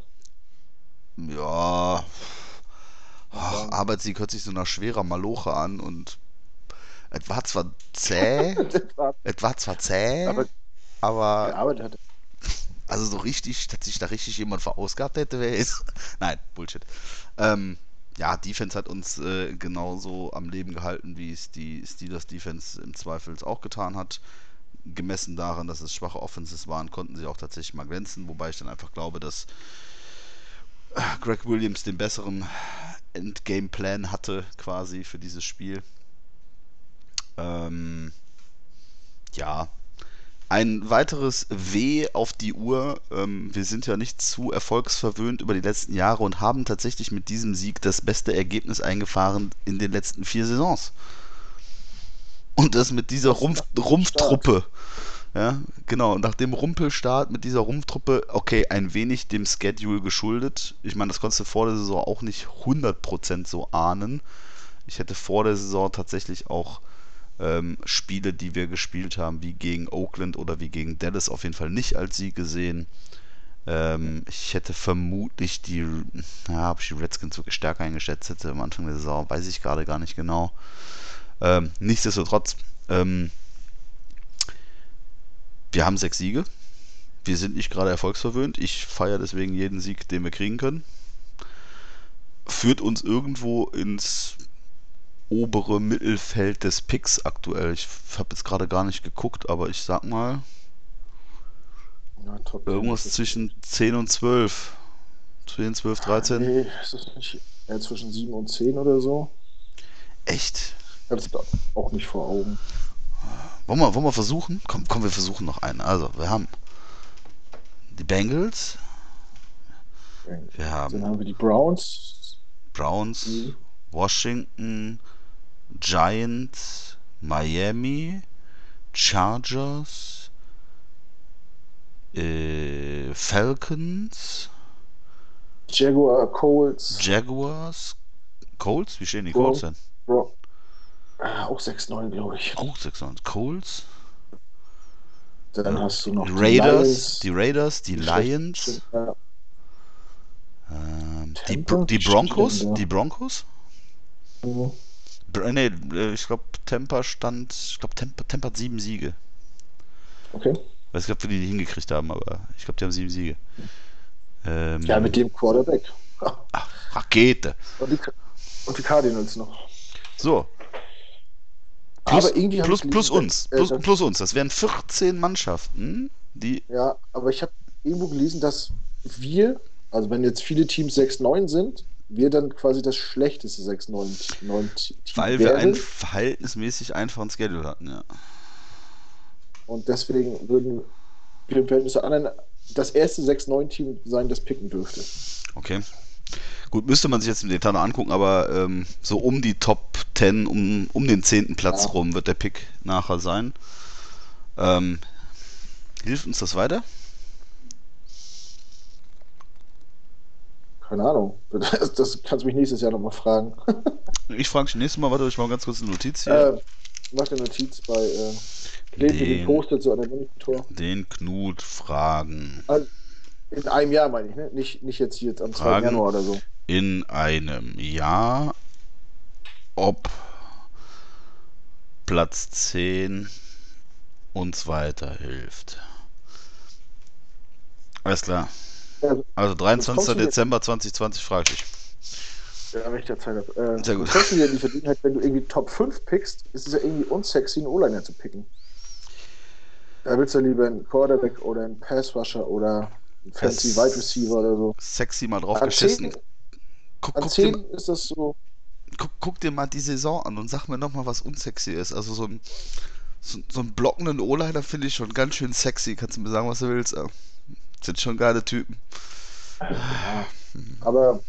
Ja. Ach, Arbeitssieg hört sich so nach schwerer Maloche an und es war zwar zäh, es war zwar zäh, Aber aber gearbeitet hat. Also so richtig, dass sich da richtig jemand verausgabt hätte, wäre es. Nein, Bullshit. Ähm, ja, Defense hat uns äh, genauso am Leben gehalten, wie es die Steelers Defense im Zweifel auch getan hat. Gemessen daran, dass es schwache Offenses waren, konnten sie auch tatsächlich mal glänzen, wobei ich dann einfach glaube, dass äh, Greg Williams den besseren Endgame-Plan hatte, quasi für dieses Spiel. Ähm, ja, ein weiteres W auf die Uhr. Ähm, wir sind ja nicht zu erfolgsverwöhnt über die letzten Jahre und haben tatsächlich mit diesem Sieg das beste Ergebnis eingefahren in den letzten vier Saisons. Und das mit dieser Rumpf, Rumpftruppe. Ja, genau. Nach dem Rumpelstart mit dieser Rumpftruppe, okay, ein wenig dem Schedule geschuldet. Ich meine, das konntest du vor der Saison auch nicht 100% so ahnen. Ich hätte vor der Saison tatsächlich auch ähm, Spiele, die wir gespielt haben, wie gegen Oakland oder wie gegen Dallas, auf jeden Fall nicht als Sieg gesehen. Ähm, ich hätte vermutlich die, ja, ob ich die Redskins wirklich stärker eingeschätzt hätte am Anfang der Saison, weiß ich gerade gar nicht genau. Ähm, nichtsdestotrotz, ähm, wir haben sechs Siege. Wir sind nicht gerade erfolgsverwöhnt. Ich feiere deswegen jeden Sieg, den wir kriegen können. Führt uns irgendwo ins obere Mittelfeld des Picks aktuell. Ich habe jetzt gerade gar nicht geguckt, aber ich sag mal, Ja, irgendwas zwischen 10 und 12. 10, 12, 13. Nee, ist das nicht eher zwischen 7 und 10 oder so? Echt? Ich habe es auch nicht vor Augen. Wollen wir, wollen wir versuchen? Komm, komm, wir versuchen noch einen. Also, wir haben die Bengals, wir Dann haben haben wir die Browns, Browns, Mhm. Washington, Giants, Miami, Chargers, äh, Falcons, Jaguar, Colts, Jaguars, Colts, wie stehen die. Colts denn? Bro. Ah, auch 6-9, glaube ich. Auch 96. Colts, Dann hast du noch die Raiders, Lions. die Raiders, die Lions, ja. ähm, die, die Broncos, die Broncos? Mhm. Nee, äh, ich glaube Tampa stand, ich glaube Tampa, Tampa hat sieben Siege. Okay. Weiß nicht, ob wir die nicht hingekriegt haben, aber ich glaube, die haben sieben Siege. Ähm, Ja, mit dem Quarterback. ach, Rakete. Und die, und die Cardinals noch. So. Plus, aber irgendwie plus, ich plus gelesen, uns. äh, Plus, das- plus uns. Das wären 14 Mannschaften, die. Ja, aber ich habe irgendwo gelesen, dass wir, also wenn jetzt viele Teams 6-9 sind, wir dann quasi das schlechteste 6-9 9 Team Weil wir wären. einen verhältnismäßig einfachen Schedule hatten, ja. Und deswegen würden wir im Verhältnis zu anderen das erste 6-9-Team sein, das picken dürfte. Okay. Gut, müsste man sich jetzt im Detail noch angucken, aber ähm, so um die Top 10, um, um den 10. Platz Ja. rum wird der Pick nachher sein. Ähm, hilft uns das weiter? Keine Ahnung. Das, das kannst du mich nächstes Jahr nochmal fragen. Ich frage dich nächstes Mal, warte, ich mal ganz kurz eine Notiz hier. Äh, mach eine Notiz bei äh, Den- Post-it so an den Monitor. Den Knut fragen. In einem Jahr meine ich, ne? Nicht, nicht jetzt hier am 2. Fragen. Januar oder so. in einem Jahr, ob Platz 10 uns weiterhilft. Alles klar. Also, Also 23. kommst du jetzt- Dezember 2020 frage ich. ja, wenn ich da Zeit habe. Äh, Sehr gut. Kommst du dir die Verlegenheit, wenn du irgendwie Top 5 pickst, ist es ja irgendwie unsexy, einen O-Liner zu picken. Da willst du lieber einen Quarterback oder einen Pass-Rusher oder einen fancy Wide Receiver oder so. Sexy mal drauf An geschissen. 10, Guck, an guck, dir, 10 ist das so. guck, guck dir mal die Saison an und sag mir nochmal, was unsexy ist. Also so ein, so, so einen blockenden O-Liner finde ich schon ganz schön sexy. Kannst du mir sagen, was du willst? Ja. Sind schon geile Typen. Ja. Aber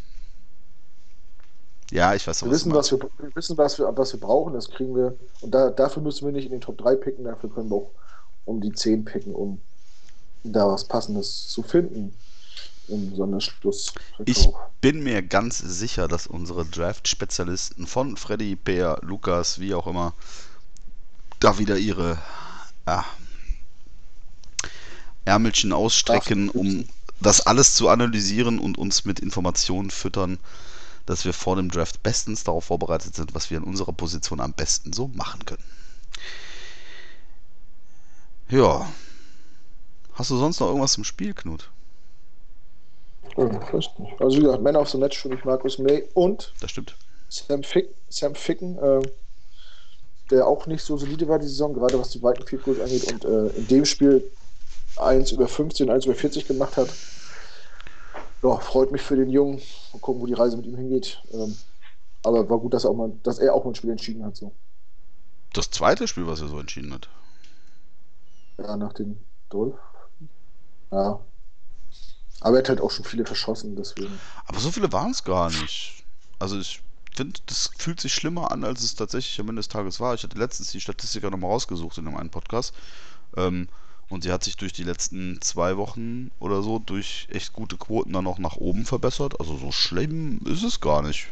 Ja, ich weiß wir was wissen, was wir, wir wissen, was wir, was wir brauchen, das kriegen wir. Und da, dafür müssen wir nicht in den Top 3 picken, dafür können wir auch um die 10 picken, um da was Passendes zu finden im Sonderschluss. Ich bin mir ganz sicher, dass unsere Draft-Spezialisten von Freddy, Peer, Lukas, wie auch immer, da wieder ihre ja, Ärmelchen ausstrecken, um das alles zu analysieren und uns mit Informationen füttern, dass wir vor dem Draft bestens darauf vorbereitet sind, was wir in unserer Position am besten so machen können. Ja. Hast du sonst noch irgendwas im Spiel, Knut? Ja, ich nicht. Also wie gesagt, Man of the Match für mich Markus May und Das stimmt. Sam, Fick, Sam Ficken, äh, der auch nicht so solide war die Saison, gerade was die weiten Field Goals angeht und äh, in dem Spiel 1 über 15, 1 über 40 gemacht hat. Ja, freut mich für den Jungen. Mal gucken, wo die Reise mit ihm hingeht. Ähm, aber war gut, dass er, auch mal, dass er auch mal ein Spiel entschieden hat. So. Das zweite Spiel, was er so entschieden hat. Ja, nach dem Dolph. Ja. Aber er hat halt auch schon viele verschossen, deswegen. Aber so viele waren es gar nicht. Also ich finde, das fühlt sich schlimmer an, als es tatsächlich am Ende des Tages war. Ich hatte letztens die Statistiker nochmal rausgesucht in einem einen Podcast. Ähm, und sie hat sich durch die letzten zwei Wochen oder so durch echt gute Quoten dann auch nach oben verbessert. Also so schlimm ist es gar nicht.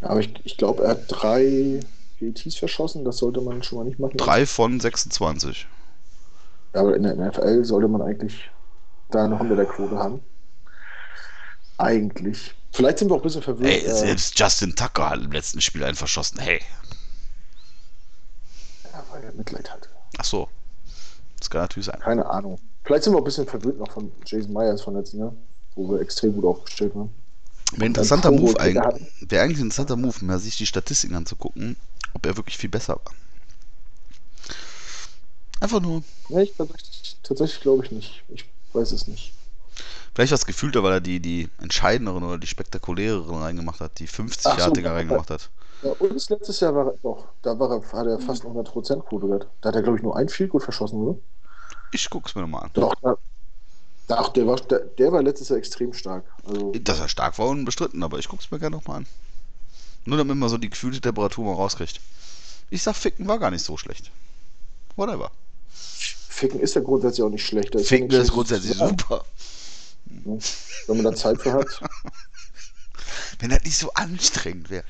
Ja, aber ich, ich glaube, er hat drei PETs verschossen. Das sollte man schon mal nicht machen. Drei von 26. Ja, aber in der NFL sollte man eigentlich da eine 100er Quote haben. Eigentlich. Vielleicht sind wir auch ein bisschen verwirrt. Ey, äh, selbst Justin Tucker hat im letzten Spiel einen verschossen. Hey. ja, weil er Mitleid hatte. Ach so. Das kann natürlich sein. Keine Ahnung. Vielleicht sind wir auch ein bisschen verwirrt noch von Jason Myers von letzten Jahr, wo wir extrem gut aufgestellt waren. Wäre interessanter Move eigentlich. Wäre eigentlich ein interessanter Move, mal sich die Statistiken anzugucken, ob er wirklich viel besser war. Einfach nur. Nee, ich, tatsächlich, tatsächlich glaube ich nicht. Ich weiß es nicht. Vielleicht was gefühlter, weil er die, die entscheidenderen oder die spektakuläreren reingemacht hat, die Ach so, 50-Yardiger ja. reingemacht hat. Ja, und letztes Jahr war er doch, da war er, hat er fast eine 100% Quote gehabt. Da hat er, glaube ich, nur ein Field Goal verschossen, oder? Ich guck's mir nochmal an. Doch, da, Ach, der war, der, der war letztes Jahr extrem stark. Also, Dass er stark war, unbestritten, aber ich guck's mir gerne nochmal an. Nur damit man so die gefühlte Temperatur mal rauskriegt. Ich sag, Ficken war gar nicht so schlecht. Whatever. Ficken ist ja grundsätzlich auch nicht schlecht. Da ja Ficken ist Schlechtes grundsätzlich sagen, super. Wenn man da Zeit für hat. Wenn das nicht so anstrengend wäre.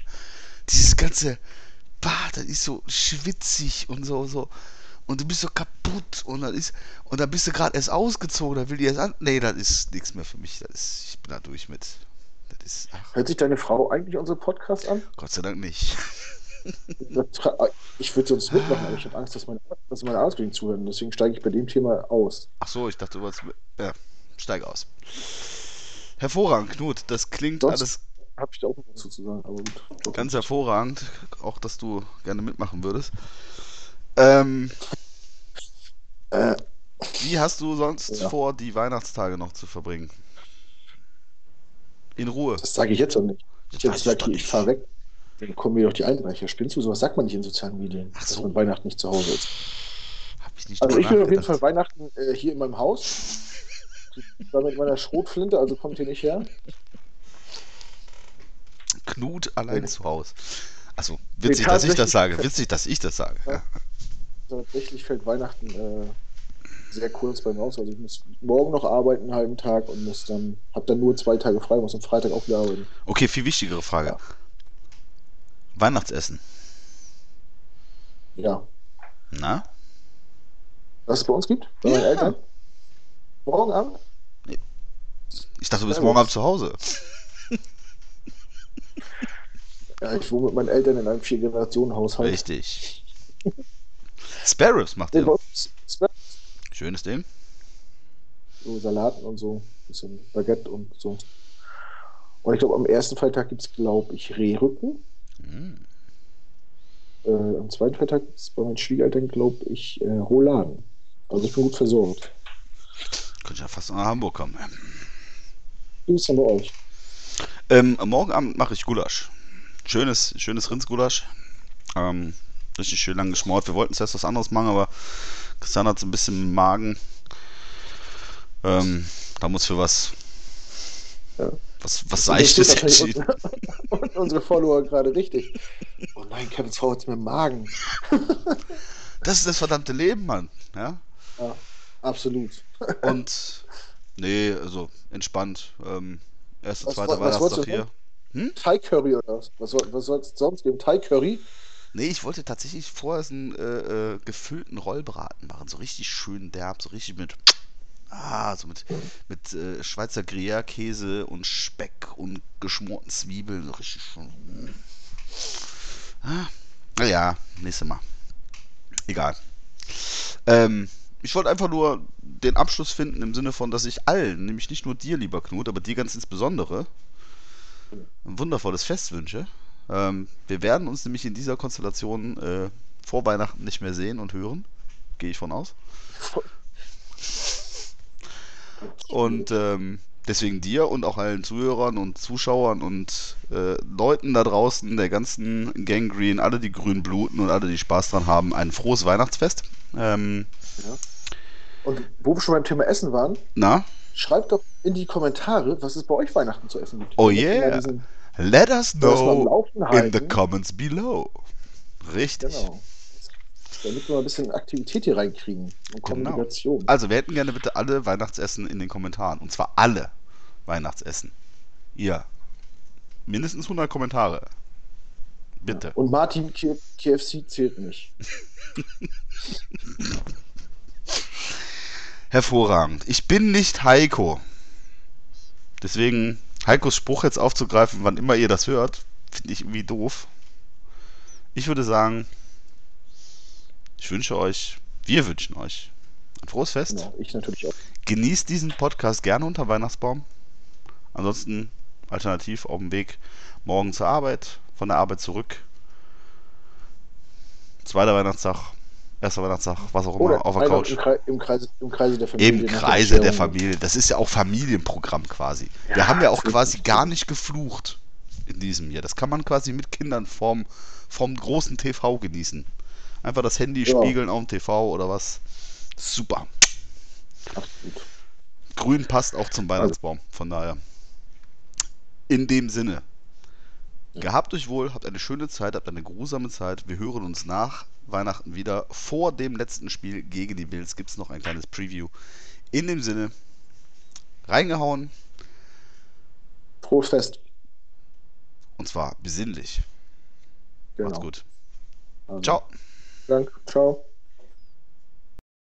Dieses ganze Bad, das ist so schwitzig und so, so. Und du bist so kaputt und dann ist. Und dann bist du gerade erst ausgezogen, dann will die erst an. Nee, das ist nichts mehr für mich. Das ist, ich bin da durch mit. Ist. Hört sich deine Frau eigentlich unsere Podcast an? Gott sei Dank nicht. Ich würde sonst mitmachen, aber ich habe Angst, dass meine, dass meine Arbeitskollegen zuhören. Deswegen steige ich bei dem Thema aus. Ach so, ich dachte, du wolltest. Ja, steig aus. Hervorragend, Knut. Das klingt Sonst- alles Habe ich da auch noch was zu sagen, aber gut. ganz hervorragend. Auch, dass du gerne mitmachen würdest. Ähm, Äh, wie hast du sonst Ja. vor, die Weihnachtstage noch zu verbringen? In Ruhe. das sage ich jetzt auch nicht. Ich jetzt ich sage, ich nicht. fahre weg. Dann kommen mir doch die Einbrecher. Spinnst du? Sowas sagt man nicht in sozialen Medien, Ach dass so. man Weihnachten nicht zu Hause ist. Ich nicht Also ich will auf jeden. Fall Weihnachten äh, hier in meinem Haus. Da mit meiner Schrotflinte, also kommt hier nicht her. Knut allein zu Hause. Also, witzig, dass ich das sage. Witzig, dass ich das sage. Ja. Tatsächlich fällt Weihnachten äh, sehr kurz bei mir aus. Also ich muss morgen noch arbeiten, einen halben Tag und muss dann, habe dann nur zwei Tage frei, muss am Freitag auch wieder arbeiten. Okay, viel wichtigere Frage. Ja. Weihnachtsessen. Ja. Na? Was es bei uns gibt? Bei meinen Ja. Eltern? Morgen Abend? Ich dachte, du bist morgen? Abend zu Hause. Ja, ich wohne mit meinen Eltern in einem Vier-Generationen-Haushalt. Richtig. Spare Ribs macht ist Schönes Ding. so Salaten und so, bisschen Baguette und so. Und ich glaube, am ersten Freitag gibt es, glaube ich, Rehrücken. Mm. Äh, am zweiten Freitag gibt es bei meinen Schwiegereltern, glaube ich, äh, Rouladen. Also ich bin gut versorgt. Könnte ja fast nach Hamburg kommen. Wie ist denn bei euch? Ähm, morgen Abend mache ich Gulasch. Schönes, schönes Rindsgulasch. Ähm, richtig schön lang geschmort. Wir wollten zuerst was anderes machen, aber Christian hat so ein bisschen Magen. Ähm, da muss für was, Ja. was, was Seichtes entschieden. Und unsere Follower gerade richtig. Oh nein, Kevins Frau mit dem Magen. Das ist das verdammte Leben, Mann. Ja? Ja, absolut. Und nee, also entspannt. Ähm, erste, Was- zweite was- was wolltest Hier. Thai Curry oder was? Was, soll- was soll es sonst geben? Thai Curry? Nee, ich wollte tatsächlich vorher so einen äh, äh, gefüllten Rollbraten machen. So richtig schön derb, so richtig mit. Ah, so mit, mit äh, Schweizer Gruyère-Käse und Speck und geschmorten Zwiebeln. So richtig schön. Ah, naja, nächstes Mal. Egal. Ähm, ich wollte einfach nur den Abschluss finden im Sinne von, dass ich allen, nämlich nicht nur dir, lieber Knut, aber dir ganz insbesondere, ein wundervolles Fest wünsche. Ähm, wir werden uns nämlich in dieser Konstellation äh, vor Weihnachten nicht mehr sehen und hören. Gehe ich von aus. Und ähm, deswegen dir und auch allen Zuhörern und Zuschauern und äh, Leuten da draußen, der ganzen Gangrene, alle, die grün bluten und alle, die Spaß dran haben, ein frohes Weihnachtsfest. Ähm, Und wo wir schon beim Thema Essen waren, na, schreibt doch in die Kommentare, was es bei euch Weihnachten zu essen gibt. Oh yeah. let us know in the comments below. Richtig. Genau. Damit wir mal ein bisschen Aktivität hier reinkriegen und Genau. Kommunikation. Also, wir hätten gerne bitte alle Weihnachtsessen in den Kommentaren. Und zwar alle Weihnachtsessen. Ihr. Mindestens 100 Kommentare. Bitte. Und Martin K KFC zählt nicht. Hervorragend. Ich bin nicht Heiko. Deswegen Heikos Spruch jetzt aufzugreifen, wann immer ihr das hört, finde ich irgendwie doof. Ich würde sagen, ich wünsche euch, wir wünschen euch ein frohes Fest. Genau, ich natürlich auch. Genießt diesen Podcast gerne unter Weihnachtsbaum. Ansonsten alternativ auf dem Weg morgen zur Arbeit, von der Arbeit zurück. Zweiter Weihnachtstag, erster Weihnachtstag, was auch immer, Oder auf der Couch. Im, Kreis, im, Kreise, Im Kreise der Familie. Im Kreise der. Familie. Das ist ja auch Familienprogramm quasi. Wir Ja, haben ja auch quasi gar nicht geflucht in diesem Jahr. Das kann man quasi mit Kindern vom, vom großen TV genießen. Einfach das Handy Ja. spiegeln auf dem TV oder was. Super. Absolut. Grün passt auch zum Weihnachtsbaum, von daher. In dem Sinne. Gehabt euch wohl, habt eine schöne Zeit, habt eine grusame Zeit. Wir hören uns nach Weihnachten wieder. Vor dem letzten Spiel gegen die Bills gibt es noch ein kleines Preview. In dem Sinne, reingehauen. Frohes Fest. Und zwar besinnlich. Genau. Macht's gut. Also, Ciao. Danke. Ciao.